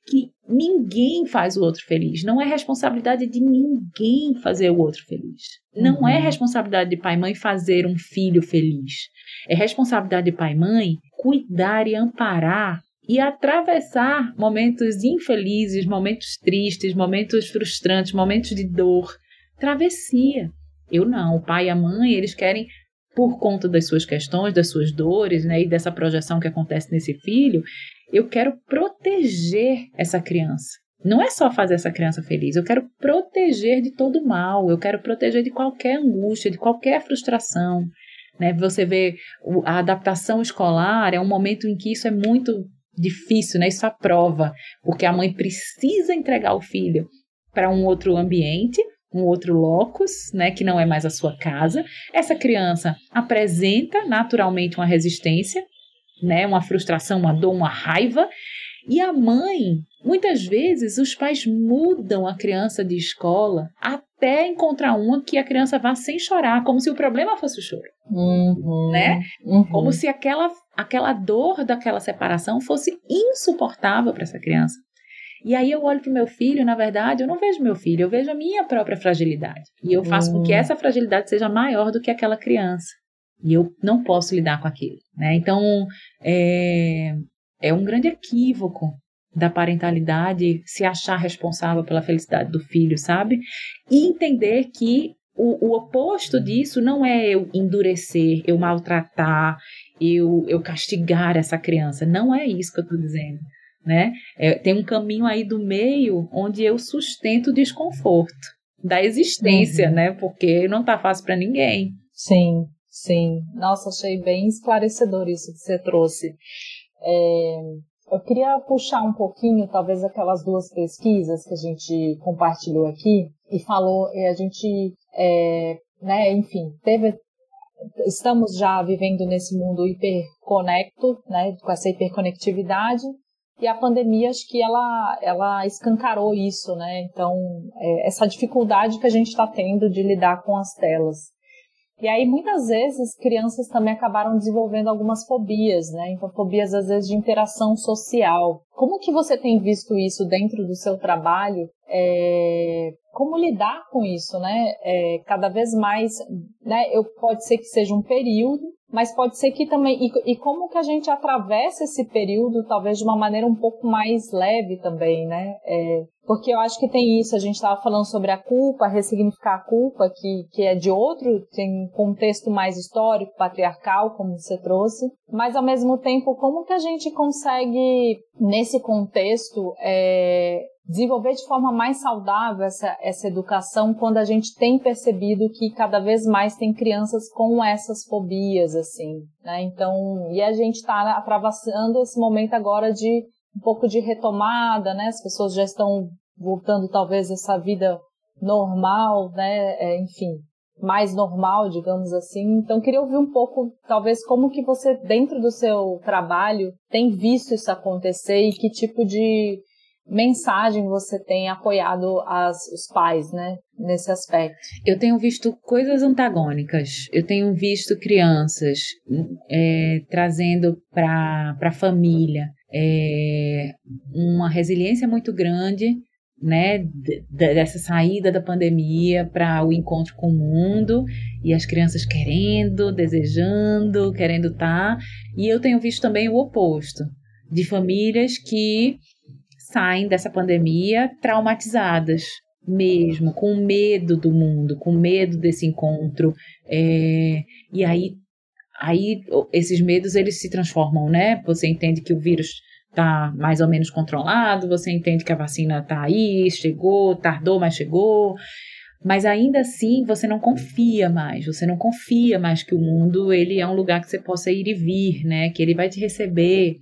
que ninguém faz o outro feliz. Não é responsabilidade de ninguém fazer o outro feliz. Não é uhum. é responsabilidade de pai e mãe fazer um filho feliz. É responsabilidade de pai e mãe cuidar e amparar e atravessar momentos infelizes, momentos tristes, momentos frustrantes, momentos de dor, travessia. Eu não, o pai e a mãe, eles querem por conta das suas questões, das suas dores, né, e dessa projeção que acontece nesse filho, eu quero proteger essa criança. Não é só fazer essa criança feliz, eu quero proteger de todo mal, eu quero proteger de qualquer angústia, de qualquer frustração. Né? Você vê a adaptação escolar é um momento em que isso é muito difícil, né? Isso aprova, porque a mãe precisa entregar o filho para um outro ambiente, um outro locus, né, que não é mais a sua casa. Essa criança apresenta naturalmente uma resistência, né, uma frustração, uma dor, uma raiva, e a mãe, muitas vezes os pais mudam a criança de escola até encontrar uma que a criança vá sem chorar, como se o problema fosse o choro. Uhum, né? Uhum. Como se aquela, aquela dor daquela separação fosse insuportável para essa criança. E aí eu olho para o meu filho, na verdade, eu não vejo meu filho, eu vejo a minha própria fragilidade. E eu faço com que hum. essa fragilidade seja maior do que aquela criança. E eu não posso lidar com aquilo. Né? Então, é, é um grande equívoco da parentalidade se achar responsável pela felicidade do filho, sabe? E entender que o, o oposto disso não é eu endurecer, eu maltratar, eu, eu castigar essa criança. Não é isso que eu estou dizendo né? É, tem um caminho aí do meio onde eu sustento o desconforto da existência, uhum. né? Porque não tá fácil para ninguém. Sim, sim. Nossa, achei bem esclarecedor isso que você trouxe. É, eu queria puxar um pouquinho, talvez, aquelas duas pesquisas que a gente compartilhou aqui e falou, e a gente, é, né, enfim, teve estamos já vivendo nesse mundo hiperconecto, né, com essa hiperconectividade, e a pandemia, acho que ela, ela escancarou isso, né? Então, é, essa dificuldade que a gente está tendo de lidar com as telas. E aí, muitas vezes, crianças também acabaram desenvolvendo algumas fobias, né? Então, fobias, às vezes, de interação social. Como que você tem visto isso dentro do seu trabalho? É, como lidar com isso, né? É, cada vez mais, né? Eu, pode ser que seja um período, mas pode ser que também e, e, como que a gente atravessa esse período talvez de uma maneira um pouco mais leve também, né? É, porque eu acho que tem isso, a gente estava falando sobre a culpa, ressignificar a culpa, que, que é de outro, tem um contexto mais histórico, patriarcal, como você trouxe, mas ao mesmo tempo, como que a gente consegue, nesse contexto, é, desenvolver de forma mais saudável essa, essa educação quando a gente tem percebido que cada vez mais tem crianças com essas fobias, assim, né? Então, e a gente está atravessando esse momento agora de um pouco de retomada, né? As pessoas já estão voltando talvez essa vida normal, né? É, enfim, mais normal, digamos assim. Então, queria ouvir um pouco, talvez, como que você, dentro do seu trabalho, tem visto isso acontecer e que tipo de mensagem você tem apoiado as, os pais, né, nesse aspecto? Eu tenho visto coisas antagônicas. Eu tenho visto crianças é, trazendo para a família é, uma resiliência muito grande, né, dessa saída da pandemia para o encontro com o mundo e as crianças querendo, desejando, querendo estar. Tá. E eu tenho visto também o oposto de famílias que saem dessa pandemia traumatizadas mesmo, com medo do mundo, com medo desse encontro. É, e aí, aí esses medos eles se transformam, né? Você entende que o vírus está mais ou menos controlado, você entende que a vacina está aí, chegou, tardou, mas chegou. Mas ainda assim, você não confia mais, você não confia mais que o mundo ele é um lugar que você possa ir e vir, né? Que ele vai te receber.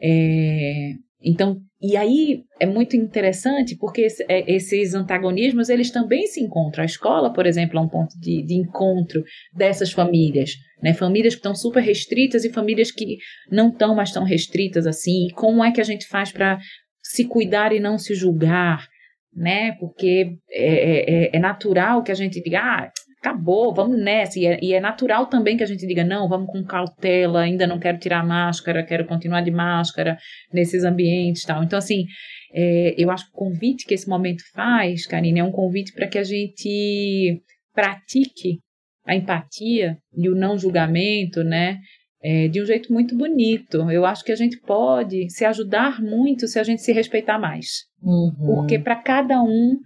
É, então, e aí é muito interessante porque é, esses antagonismos eles também se encontram. A escola, por exemplo, é um ponto de, de encontro dessas famílias, né? Famílias que estão super restritas e famílias que não estão mais tão restritas assim. E como é que a gente faz para se cuidar e não se julgar, né? Porque é, é, é natural que a gente diga, ah, acabou, vamos nessa. E é, e é, natural também que a gente diga, não, vamos com cautela, ainda não quero tirar máscara, quero continuar de máscara nesses ambientes tal. Então, assim, é, eu acho que o convite que esse momento faz, Karine, é um convite para que a gente pratique a empatia e o não julgamento, né? É, de um jeito muito bonito. Eu acho que a gente pode se ajudar muito se a gente se respeitar mais. Uhum. Porque para cada um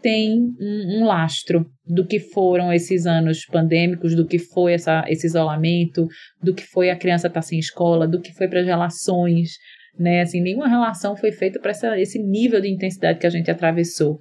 tem um, um, lastro do que foram esses anos pandêmicos, do que foi essa, esse isolamento, do que foi a criança estar tá sem escola, do que foi para as relações, né? Assim, nenhuma relação foi feita para esse nível de intensidade que a gente atravessou.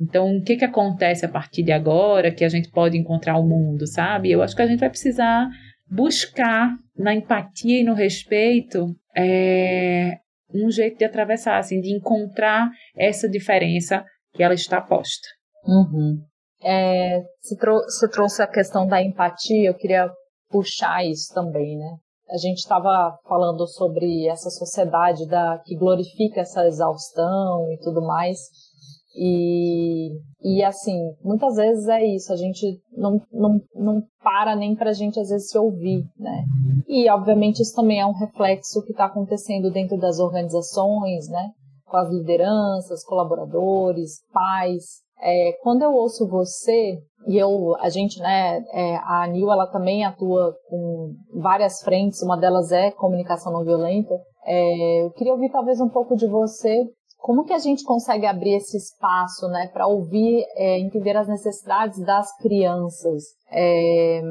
Então, o que, que acontece a partir de agora que a gente pode encontrar o mundo, sabe? Eu acho que a gente vai precisar buscar na empatia e no respeito é, um jeito de atravessar, assim, de encontrar essa diferença que ela está posta. Uhum. É, você, trou você trouxe a questão da empatia, eu queria puxar isso também, né? A gente estava falando sobre essa sociedade da, que glorifica essa exaustão e tudo mais. E, e assim, muitas vezes é isso, a gente não, não, não para nem para a gente às vezes se ouvir, né? E obviamente isso também é um reflexo que está acontecendo dentro das organizações, né? Com as lideranças, colaboradores, pais. É, quando eu ouço você, e eu, a gente, né, é, a Anil, ela também atua com várias frentes, uma delas é comunicação não violenta. É, eu queria ouvir talvez um pouco de você como que a gente consegue abrir esse espaço, né, para ouvir, é, entender as necessidades das crianças? É,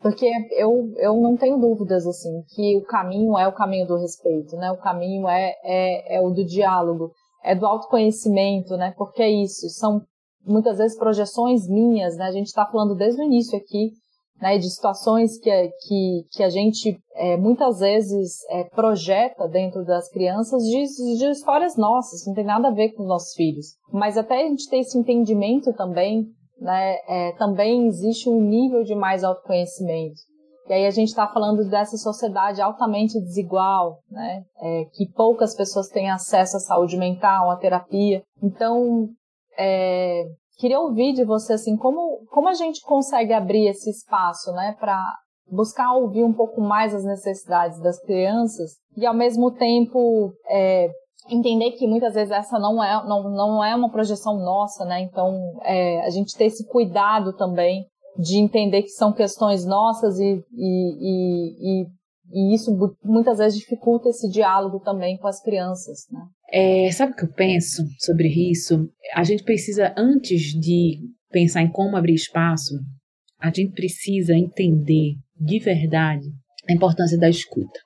porque eu, eu não tenho dúvidas, assim, que o caminho é o caminho do respeito, né, o caminho é, é, é o do diálogo, é do autoconhecimento, né, porque é isso, são muitas vezes projeções minhas, né, a gente está falando desde o início aqui né, de situações que, que, que a gente é, muitas vezes é, projeta dentro das crianças de, de histórias nossas, não tem nada a ver com os nossos filhos. Mas até a gente ter esse entendimento também, né, é, também existe um nível de mais autoconhecimento. E aí a gente está falando dessa sociedade altamente desigual, né, é, que poucas pessoas têm acesso à saúde mental, à terapia. Então, é, Queria ouvir de você assim, como, como a gente consegue abrir esse espaço, né, para buscar ouvir um pouco mais as necessidades das crianças e ao mesmo tempo é, entender que muitas vezes essa não é, não, não é uma projeção nossa, né? Então é, a gente ter esse cuidado também de entender que são questões nossas e, e, e, e, e isso muitas vezes dificulta esse diálogo também com as crianças, né? É, sabe o que eu penso sobre isso? A gente precisa, antes de pensar em como abrir espaço, a gente precisa entender de verdade a importância da escuta.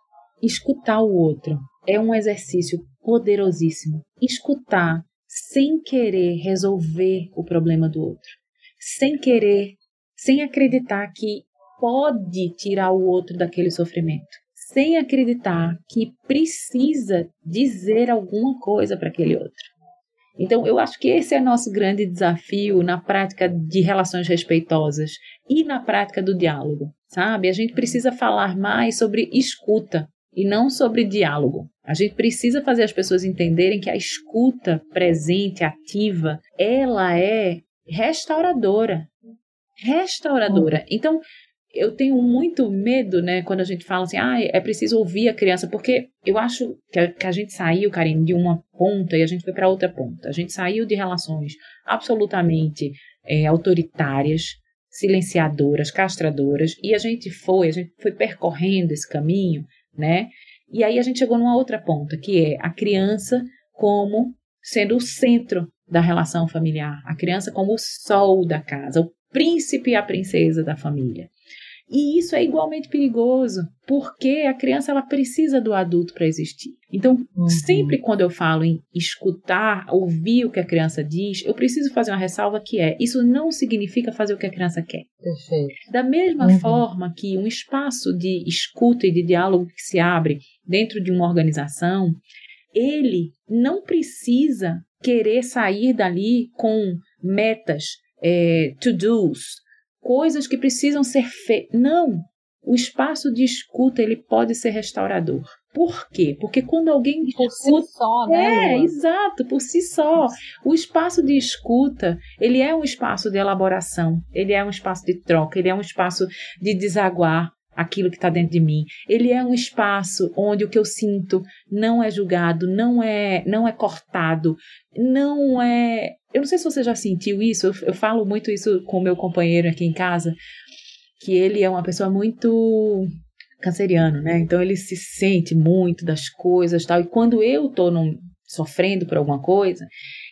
Escutar o outro é um exercício poderosíssimo. Escutar sem querer resolver o problema do outro, sem querer, sem acreditar que pode tirar o outro daquele sofrimento sem acreditar que precisa dizer alguma coisa para aquele outro. Então, eu acho que esse é nosso grande desafio na prática de relações respeitosas e na prática do diálogo, sabe? A gente precisa falar mais sobre escuta e não sobre diálogo. A gente precisa fazer as pessoas entenderem que a escuta presente, ativa, ela é restauradora. Restauradora. Então, eu tenho muito medo, né, quando a gente fala assim, ah, é preciso ouvir a criança, porque eu acho que a, que a gente saiu, Karim, de uma ponta e a gente foi para outra ponta. A gente saiu de relações absolutamente é, autoritárias, silenciadoras, castradoras, e a gente foi, a gente foi percorrendo esse caminho, né? E aí a gente chegou numa outra ponta, que é a criança como sendo o centro da relação familiar, a criança como o sol da casa, o príncipe e a princesa da família. E isso é igualmente perigoso, porque a criança ela precisa do adulto para existir. Então, uhum. sempre quando eu falo em escutar, ouvir o que a criança diz, eu preciso fazer uma ressalva que é: isso não significa fazer o que a criança quer. Perfeito. Da mesma uhum. forma que um espaço de escuta e de diálogo que se abre dentro de uma organização, ele não precisa querer sair dali com metas, é, to-dos, coisas que precisam ser feitas. Não! O espaço de escuta ele pode ser restaurador. Por quê? Porque quando alguém por escuta, si só, né? É, exato, por si só. O espaço de escuta, ele é um espaço de elaboração, ele é um espaço de troca, ele é um espaço de desaguar aquilo que está dentro de mim. Ele é um espaço onde o que eu sinto não é julgado, não é, não é cortado, não é. Eu não sei se você já sentiu isso. Eu, eu falo muito isso com o meu companheiro aqui em casa, que ele é uma pessoa muito canceriano, né? Então ele se sente muito das coisas, tal. E quando eu tô num, sofrendo por alguma coisa,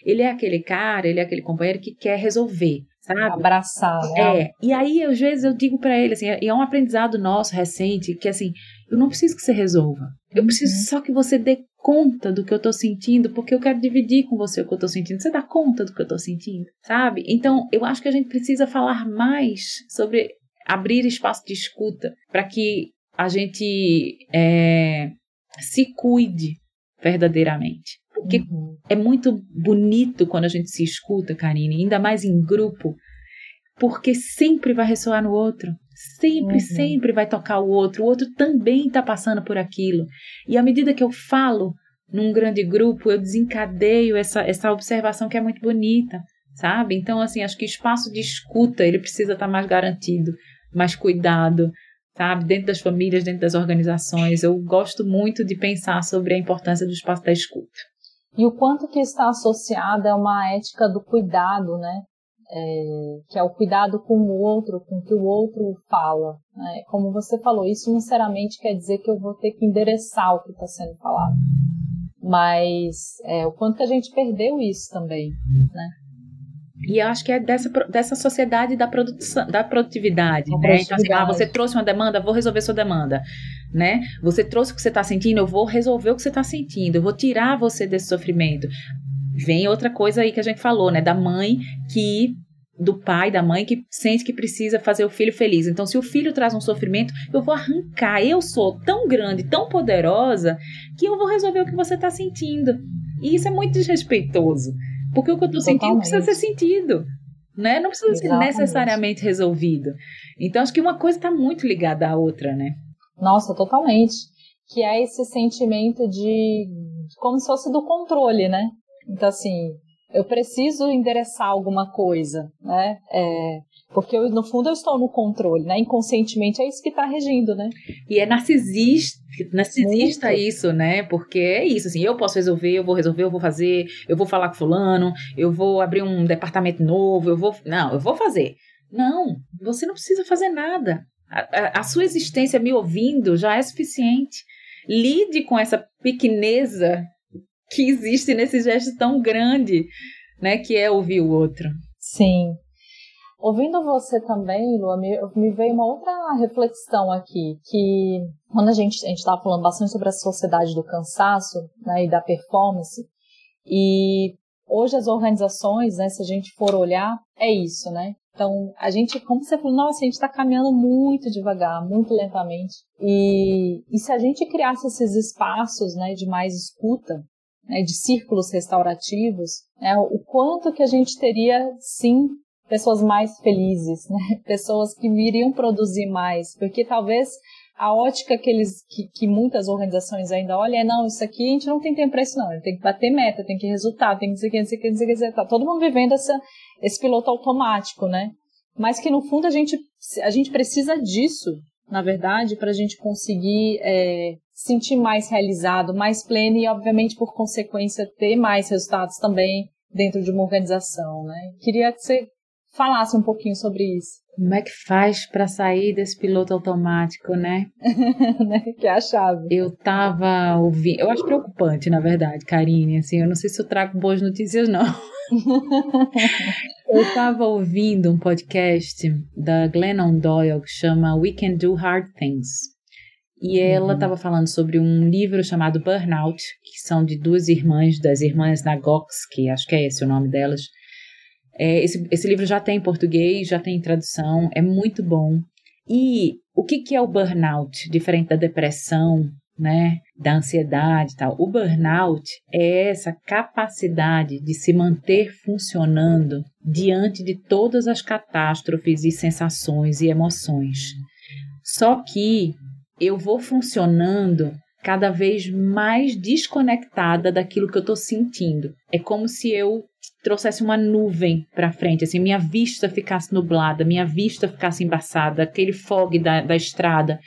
ele é aquele cara, ele é aquele companheiro que quer resolver, sabe? Abraçar, né? É. E aí, às vezes, eu digo para ele, assim, e é um aprendizado nosso recente, que assim, eu não preciso que você resolva. Eu preciso Uhum. só que você dê conta do que eu tô sentindo, porque eu quero dividir com você o que eu tô sentindo. Você dá conta do que eu tô sentindo, sabe? Então, eu acho que a gente precisa falar mais sobre abrir espaço de escuta para que a gente é, se cuide verdadeiramente. Porque Uhum. é muito bonito quando a gente se escuta, Karine, ainda mais em grupo, porque sempre vai ressoar no outro. Sempre, Uhum. sempre vai tocar o outro. O outro também está passando por aquilo. E à medida que eu falo num grande grupo, eu desencadeio essa, essa observação que é muito bonita, sabe? Então, assim, acho que o espaço de escuta ele precisa estar mais garantido, mais cuidado, sabe? Dentro das famílias, dentro das organizações. Eu gosto muito de pensar sobre a importância do espaço da escuta. E o quanto que está associado é uma ética do cuidado, né? É, que é o cuidado com o outro, com o que o outro fala. Né? Como você falou, isso não necessariamente quer dizer que eu vou ter que endereçar o que está sendo falado. Mas é, o quanto que a gente perdeu isso também, né? E eu acho que é dessa, dessa sociedade da, produção, da produtividade. Da né? Então, assim, ah, produtividade. você trouxe uma demanda, vou resolver sua demanda. Né? Você trouxe o que você está sentindo, eu vou resolver o que você está sentindo, eu vou tirar você desse sofrimento. Vem outra coisa aí que a gente falou, né? Da mãe que. Do pai, da mãe que sente que precisa fazer o filho feliz. Então, se o filho traz um sofrimento, eu vou arrancar. Eu sou tão grande, tão poderosa, que eu vou resolver o que você está sentindo. E isso é muito desrespeitoso. Porque o que eu estou sentindo precisa ser sentido. Né? Não precisa ser Exatamente. necessariamente resolvido. Então, acho que uma coisa está muito ligada à outra, né? Nossa, totalmente. Que é esse sentimento de como se fosse do controle, né? Então, assim, eu preciso endereçar alguma coisa, né? É, porque eu, no fundo eu estou no controle, né? Inconscientemente é isso que está regindo, né? E é narcisista, narcisista Muito. isso, né? Porque é isso, assim, eu posso resolver, eu vou resolver, eu vou fazer, eu vou falar com fulano, eu vou abrir um departamento novo, eu vou. Não, eu vou fazer. Não, você não precisa fazer nada. A, a- a sua existência me ouvindo já é suficiente. Lide com essa pequeneza que existe nesse gesto tão grande, né? Que é ouvir o outro. Sim. Ouvindo você também, Lua, me, me veio uma outra reflexão aqui, que quando a gente a estava falando bastante sobre a sociedade do cansaço né, e da performance, e hoje as organizações, né, se a gente for olhar, é isso, né? Então, a gente, como você falou, nossa, a gente está caminhando muito devagar, muito lentamente. E, e se a gente criasse esses espaços né, de mais escuta, né, de círculos restaurativos, né, o quanto que a gente teria, sim, pessoas mais felizes, né? pessoas que viriam produzir mais, porque talvez a ótica que, eles, que, que muitas organizações ainda olham é, não, isso aqui a gente não tem tempo para isso não, tem que bater meta, tem que resultar, tem que dizer que, o que, o que, tá todo mundo vivendo essa, esse piloto automático, né? Mas que no fundo a gente, a gente precisa disso, na verdade, para a gente conseguir é, sentir mais realizado, mais pleno e, obviamente, por consequência, ter mais resultados também dentro de uma organização, né? Queria que você falasse um pouquinho sobre isso. Como é que faz para sair desse piloto automático, né? né? Que é a chave. Eu tava ouvindo. Eu acho preocupante, na verdade, Karine. Assim, eu não sei se eu trago boas notícias, não. eu tava ouvindo um podcast da Glennon Doyle que chama We Can Do Hard Things. E ela estava falando sobre um livro chamado Burnout, que são de duas irmãs, das irmãs Nagoski, acho que é esse o nome delas. É, esse, esse livro já tem em português, já tem em tradução, é muito bom. E o que, que é o burnout, diferente da depressão, né, da ansiedade e tal? O burnout é essa capacidade de se manter funcionando diante de todas as catástrofes e sensações e emoções. Só que eu vou funcionando cada vez mais desconectada daquilo que eu estou sentindo. É como se eu trouxesse uma nuvem para frente, assim, minha vista ficasse nublada, minha vista ficasse embaçada, aquele fog da, da estrada,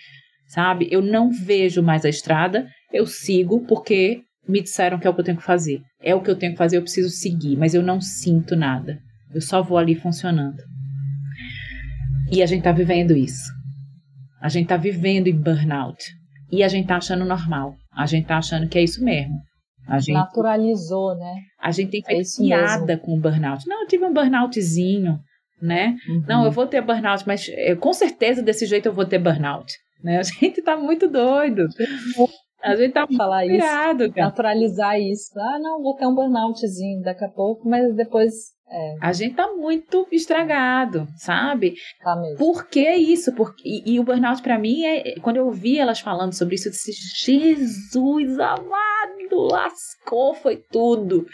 sabe? Eu não vejo mais a estrada, eu sigo porque me disseram que é o que eu tenho que fazer. É o que eu tenho que fazer, eu preciso seguir, mas eu não sinto nada. Eu só vou ali funcionando. E a gente tá vivendo isso. A gente tá vivendo em burnout. E a gente tá achando normal. A gente tá achando que é isso mesmo. A gente, Naturalizou, né? A gente tem feito é piada com o burnout. Não, eu tive um burnoutzinho, né? Uhum. Não, eu vou ter burnout, mas eu, com certeza desse jeito eu vou ter burnout. Né? A gente tá muito doido. A gente tá falar pirado, isso, cara. naturalizar isso. Ah, não, vou ter um burnoutzinho daqui a pouco, mas depois é. A gente tá muito estragado, sabe? Tá mesmo. Por que isso? Porque, e, e o burnout para mim é. Quando eu ouvi elas falando sobre isso, eu disse: Jesus amado, lascou, foi tudo.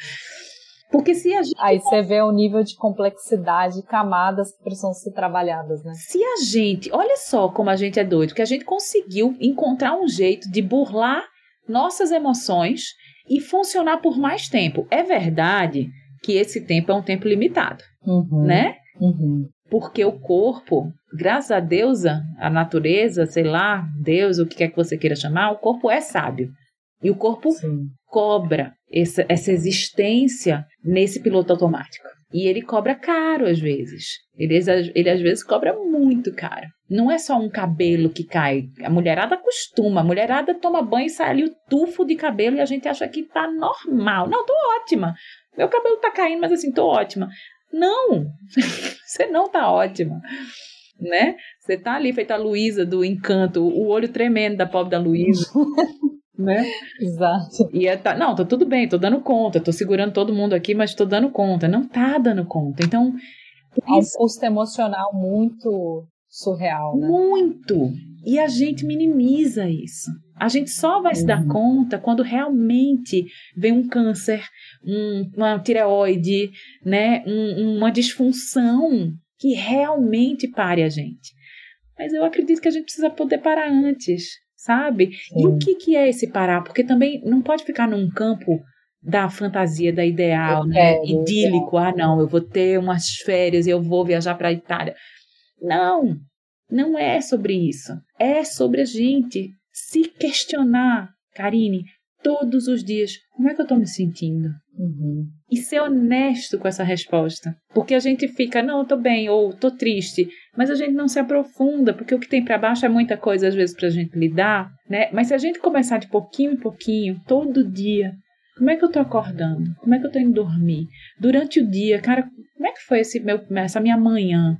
Porque se a gente. Aí você vê o nível de complexidade, camadas que precisam ser trabalhadas, né? Se a gente. Olha só como a gente é doido, que a gente conseguiu encontrar um jeito de burlar nossas emoções e funcionar por mais tempo. É verdade que esse tempo é um tempo limitado, uhum, né? Uhum. Porque o corpo, graças a Deus, a natureza, sei lá, Deus, o que quer que você queira chamar, o corpo é sábio. E o corpo Sim. cobra essa, essa existência nesse piloto automático. E ele cobra caro às vezes. Ele, ele às vezes cobra muito caro. Não é só um cabelo que cai. A mulherada acostuma. A mulherada toma banho e sai ali o tufo de cabelo e a gente acha que tá normal. Não, tô ótima. Meu cabelo tá caindo, mas assim, tô ótima. Não! Você não tá ótima. Né? Você tá ali feita a Luísa do Encanto, o olho tremendo da pobre da Luísa. né? Exato. E é, tá, não, tá tudo bem, tô dando conta, tô segurando todo mundo aqui, mas tô dando conta. Não tá dando conta. Então. É um custo emocional muito surreal, né? Muito! E a gente minimiza isso. A gente só vai se dar uhum. conta quando realmente vem um câncer, um, uma tireoide, né, um, uma disfunção que realmente pare a gente. Mas eu acredito que a gente precisa poder parar antes, sabe? Sim. E o que, que é esse parar? Porque também não pode ficar num campo da fantasia, da ideal, né? idílico. Ah, não, eu vou ter umas férias, eu vou viajar para a Itália. Não, não é sobre isso. É sobre a gente se questionar, Karine, todos os dias, como é que eu estou me sentindo? Uhum. E ser honesto com essa resposta. Porque a gente fica, não, eu tô bem, ou tô triste, mas a gente não se aprofunda, porque o que tem para baixo é muita coisa, às vezes, pra gente lidar, né? Mas se a gente começar de pouquinho em pouquinho, todo dia, como é que eu tô acordando? Como é que eu tô indo dormir? Durante o dia, cara, como é que foi esse meu, essa minha manhã?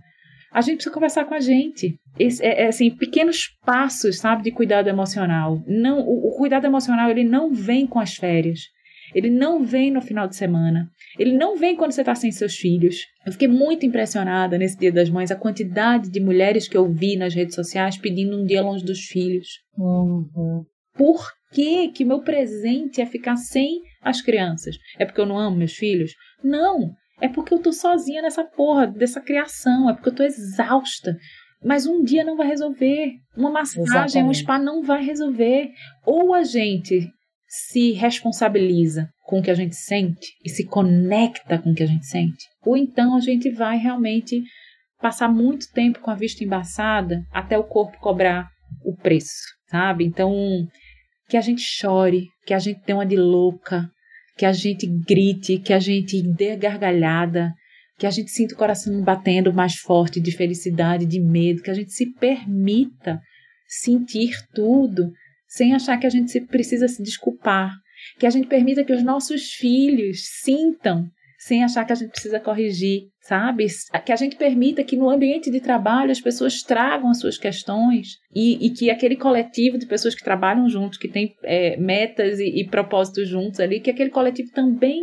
A gente precisa conversar com a gente. Esse, é, é, assim, pequenos passos, sabe, de cuidado emocional. Não, o, o, cuidado emocional ele não vem com as férias. Ele não vem no final de semana. Ele não vem quando você está sem seus filhos. Eu fiquei muito impressionada nesse Dia das Mães a quantidade de mulheres que eu vi nas redes sociais pedindo um dia longe dos filhos. Uhum. Por que que meu presente é ficar sem as crianças? É porque eu não amo meus filhos? Não, é porque eu tô sozinha nessa porra dessa criação, é porque eu tô exausta. Mas um dia não vai resolver. Uma massagem, Exatamente. um spa não vai resolver. Ou a gente se responsabiliza com o que a gente sente e se conecta com o que a gente sente, ou então a gente vai realmente passar muito tempo com a vista embaçada até o corpo cobrar o preço, sabe? Então, que a gente chore, que a gente dê uma de louca, que a gente grite, que a gente dê gargalhada, que a gente sinta o coração batendo mais forte de felicidade, de medo, que a gente se permita sentir tudo sem achar que a gente precisa se desculpar, que a gente permita que os nossos filhos sintam sem achar que a gente precisa corrigir, sabe? Que a gente permita que no ambiente de trabalho as pessoas tragam as suas questões e, e que aquele coletivo de pessoas que trabalham juntos, que tem é, metas e, e propósitos juntos ali, que aquele coletivo também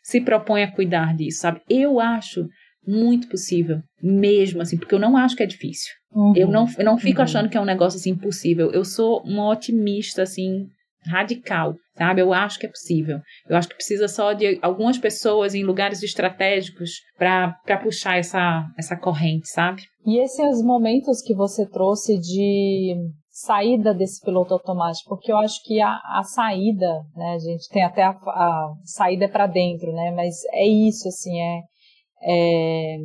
se propõe a cuidar disso, sabe? Eu acho muito possível, mesmo assim, porque eu não acho que é difícil. Uhum, eu, não, eu não fico uhum. achando que é um negócio assim impossível. Eu sou uma otimista, assim, radical, sabe? Eu acho que é possível. Eu acho que precisa só de algumas pessoas em lugares estratégicos para puxar essa, essa corrente, sabe? E esses momentos que você trouxe de saída desse piloto automático, porque eu acho que a, a saída, né, a gente tem até a, a saída para dentro, né, mas é isso, assim, é, é,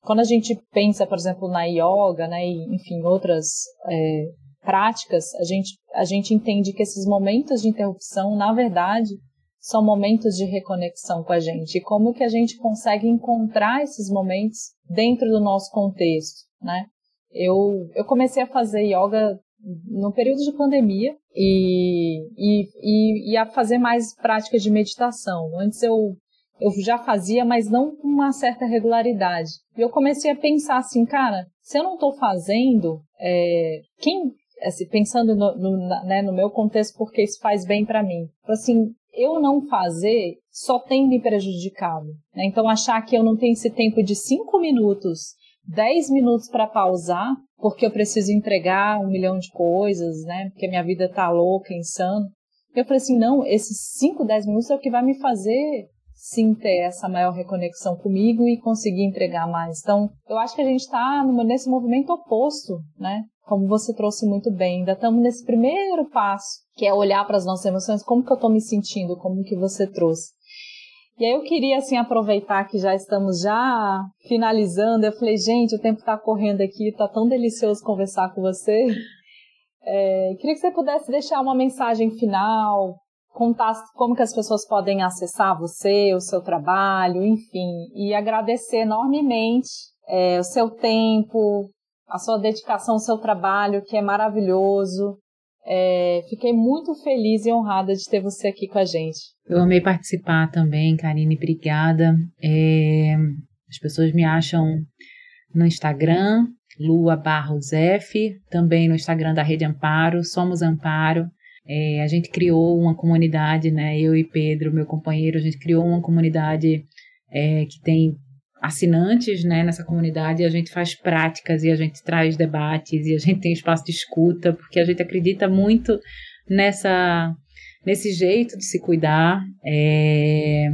quando a gente pensa, por exemplo, na yoga, né, e, enfim, outras é, práticas, a gente, a gente entende que esses momentos de interrupção, na verdade, são momentos de reconexão com a gente. E como que a gente consegue encontrar esses momentos dentro do nosso contexto, né? Eu, eu comecei a fazer yoga no período de pandemia e, e, e, a fazer mais práticas de meditação. Antes eu eu já fazia, mas não com uma certa regularidade. E eu comecei a pensar assim, cara, se eu não estou fazendo, é, quem, assim, pensando no, no, né, no meu contexto, porque isso faz bem para mim. Assim, eu não fazer só tem me prejudicado. Né? Então, achar que eu não tenho esse tempo de cinco minutos 10 minutos para pausar, porque eu preciso entregar um milhão de coisas, né? Porque minha vida tá louca, insano. Eu falei assim, não, esses 5, 10 minutos é o que vai me fazer sim ter essa maior reconexão comigo e conseguir entregar mais. Então, eu acho que a gente está nesse movimento oposto, né? Como você trouxe muito bem, ainda estamos nesse primeiro passo, que é olhar para as nossas emoções, como que eu estou me sentindo, como que você trouxe. E aí eu queria assim aproveitar que já estamos já finalizando. Eu falei, gente, o tempo está correndo aqui, está tão delicioso conversar com você. É, queria que você pudesse deixar uma mensagem final, contar como que as pessoas podem acessar você, o seu trabalho, enfim, e agradecer enormemente é, o seu tempo, a sua dedicação ao seu trabalho, que é maravilhoso. É, fiquei muito feliz e honrada de ter você aqui com a gente. Eu amei participar também, Karine, obrigada. É, as pessoas me acham no Instagram, Lua Barros F, também no Instagram da Rede Amparo, Somos Amparo. É, a gente criou uma comunidade, né? Eu e Pedro, meu companheiro, a gente criou uma comunidade é, que tem assinantes né, nessa comunidade, a gente faz práticas e a gente traz debates e a gente tem espaço de escuta, porque a gente acredita muito nessa nesse jeito de se cuidar. É...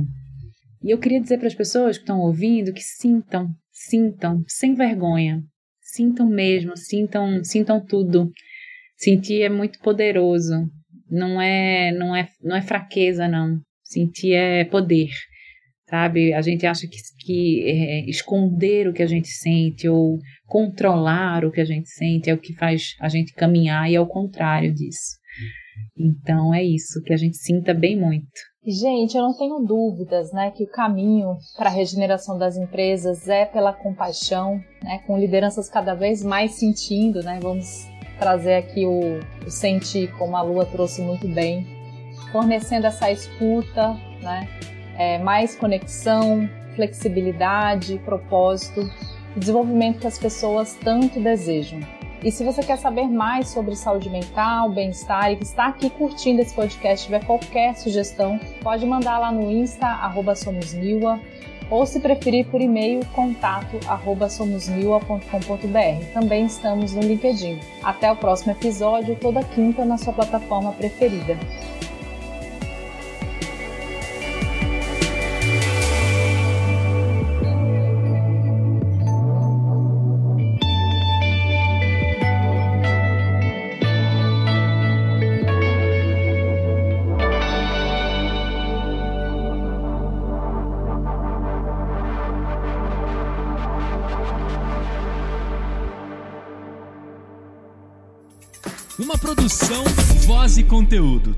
E eu queria dizer para as pessoas que estão ouvindo que sintam, sintam, sem vergonha, sintam mesmo, sintam, sintam tudo. Sentir é muito poderoso. Não é, não é, não é fraqueza não. Sentir é poder sabe? A gente acha que, que é, esconder o que a gente sente ou controlar o que a gente sente é o que faz a gente caminhar e é o contrário disso. Então é isso, que a gente sinta bem muito. Gente, eu não tenho dúvidas, né, que o caminho para a regeneração das empresas é pela compaixão, né, com lideranças cada vez mais sentindo, né, vamos trazer aqui o, o sentir, como a Lua trouxe muito bem, fornecendo essa escuta, né, é, mais conexão, flexibilidade, propósito, desenvolvimento que as pessoas tanto desejam. E se você quer saber mais sobre saúde mental, bem-estar e que está aqui curtindo esse podcast, tiver qualquer sugestão, pode mandar lá no Insta, arroba ou se preferir por e-mail, contato arroba somosniwa.com.br. Também estamos no LinkedIn. Até o próximo episódio, toda quinta na sua plataforma preferida. conteúdo.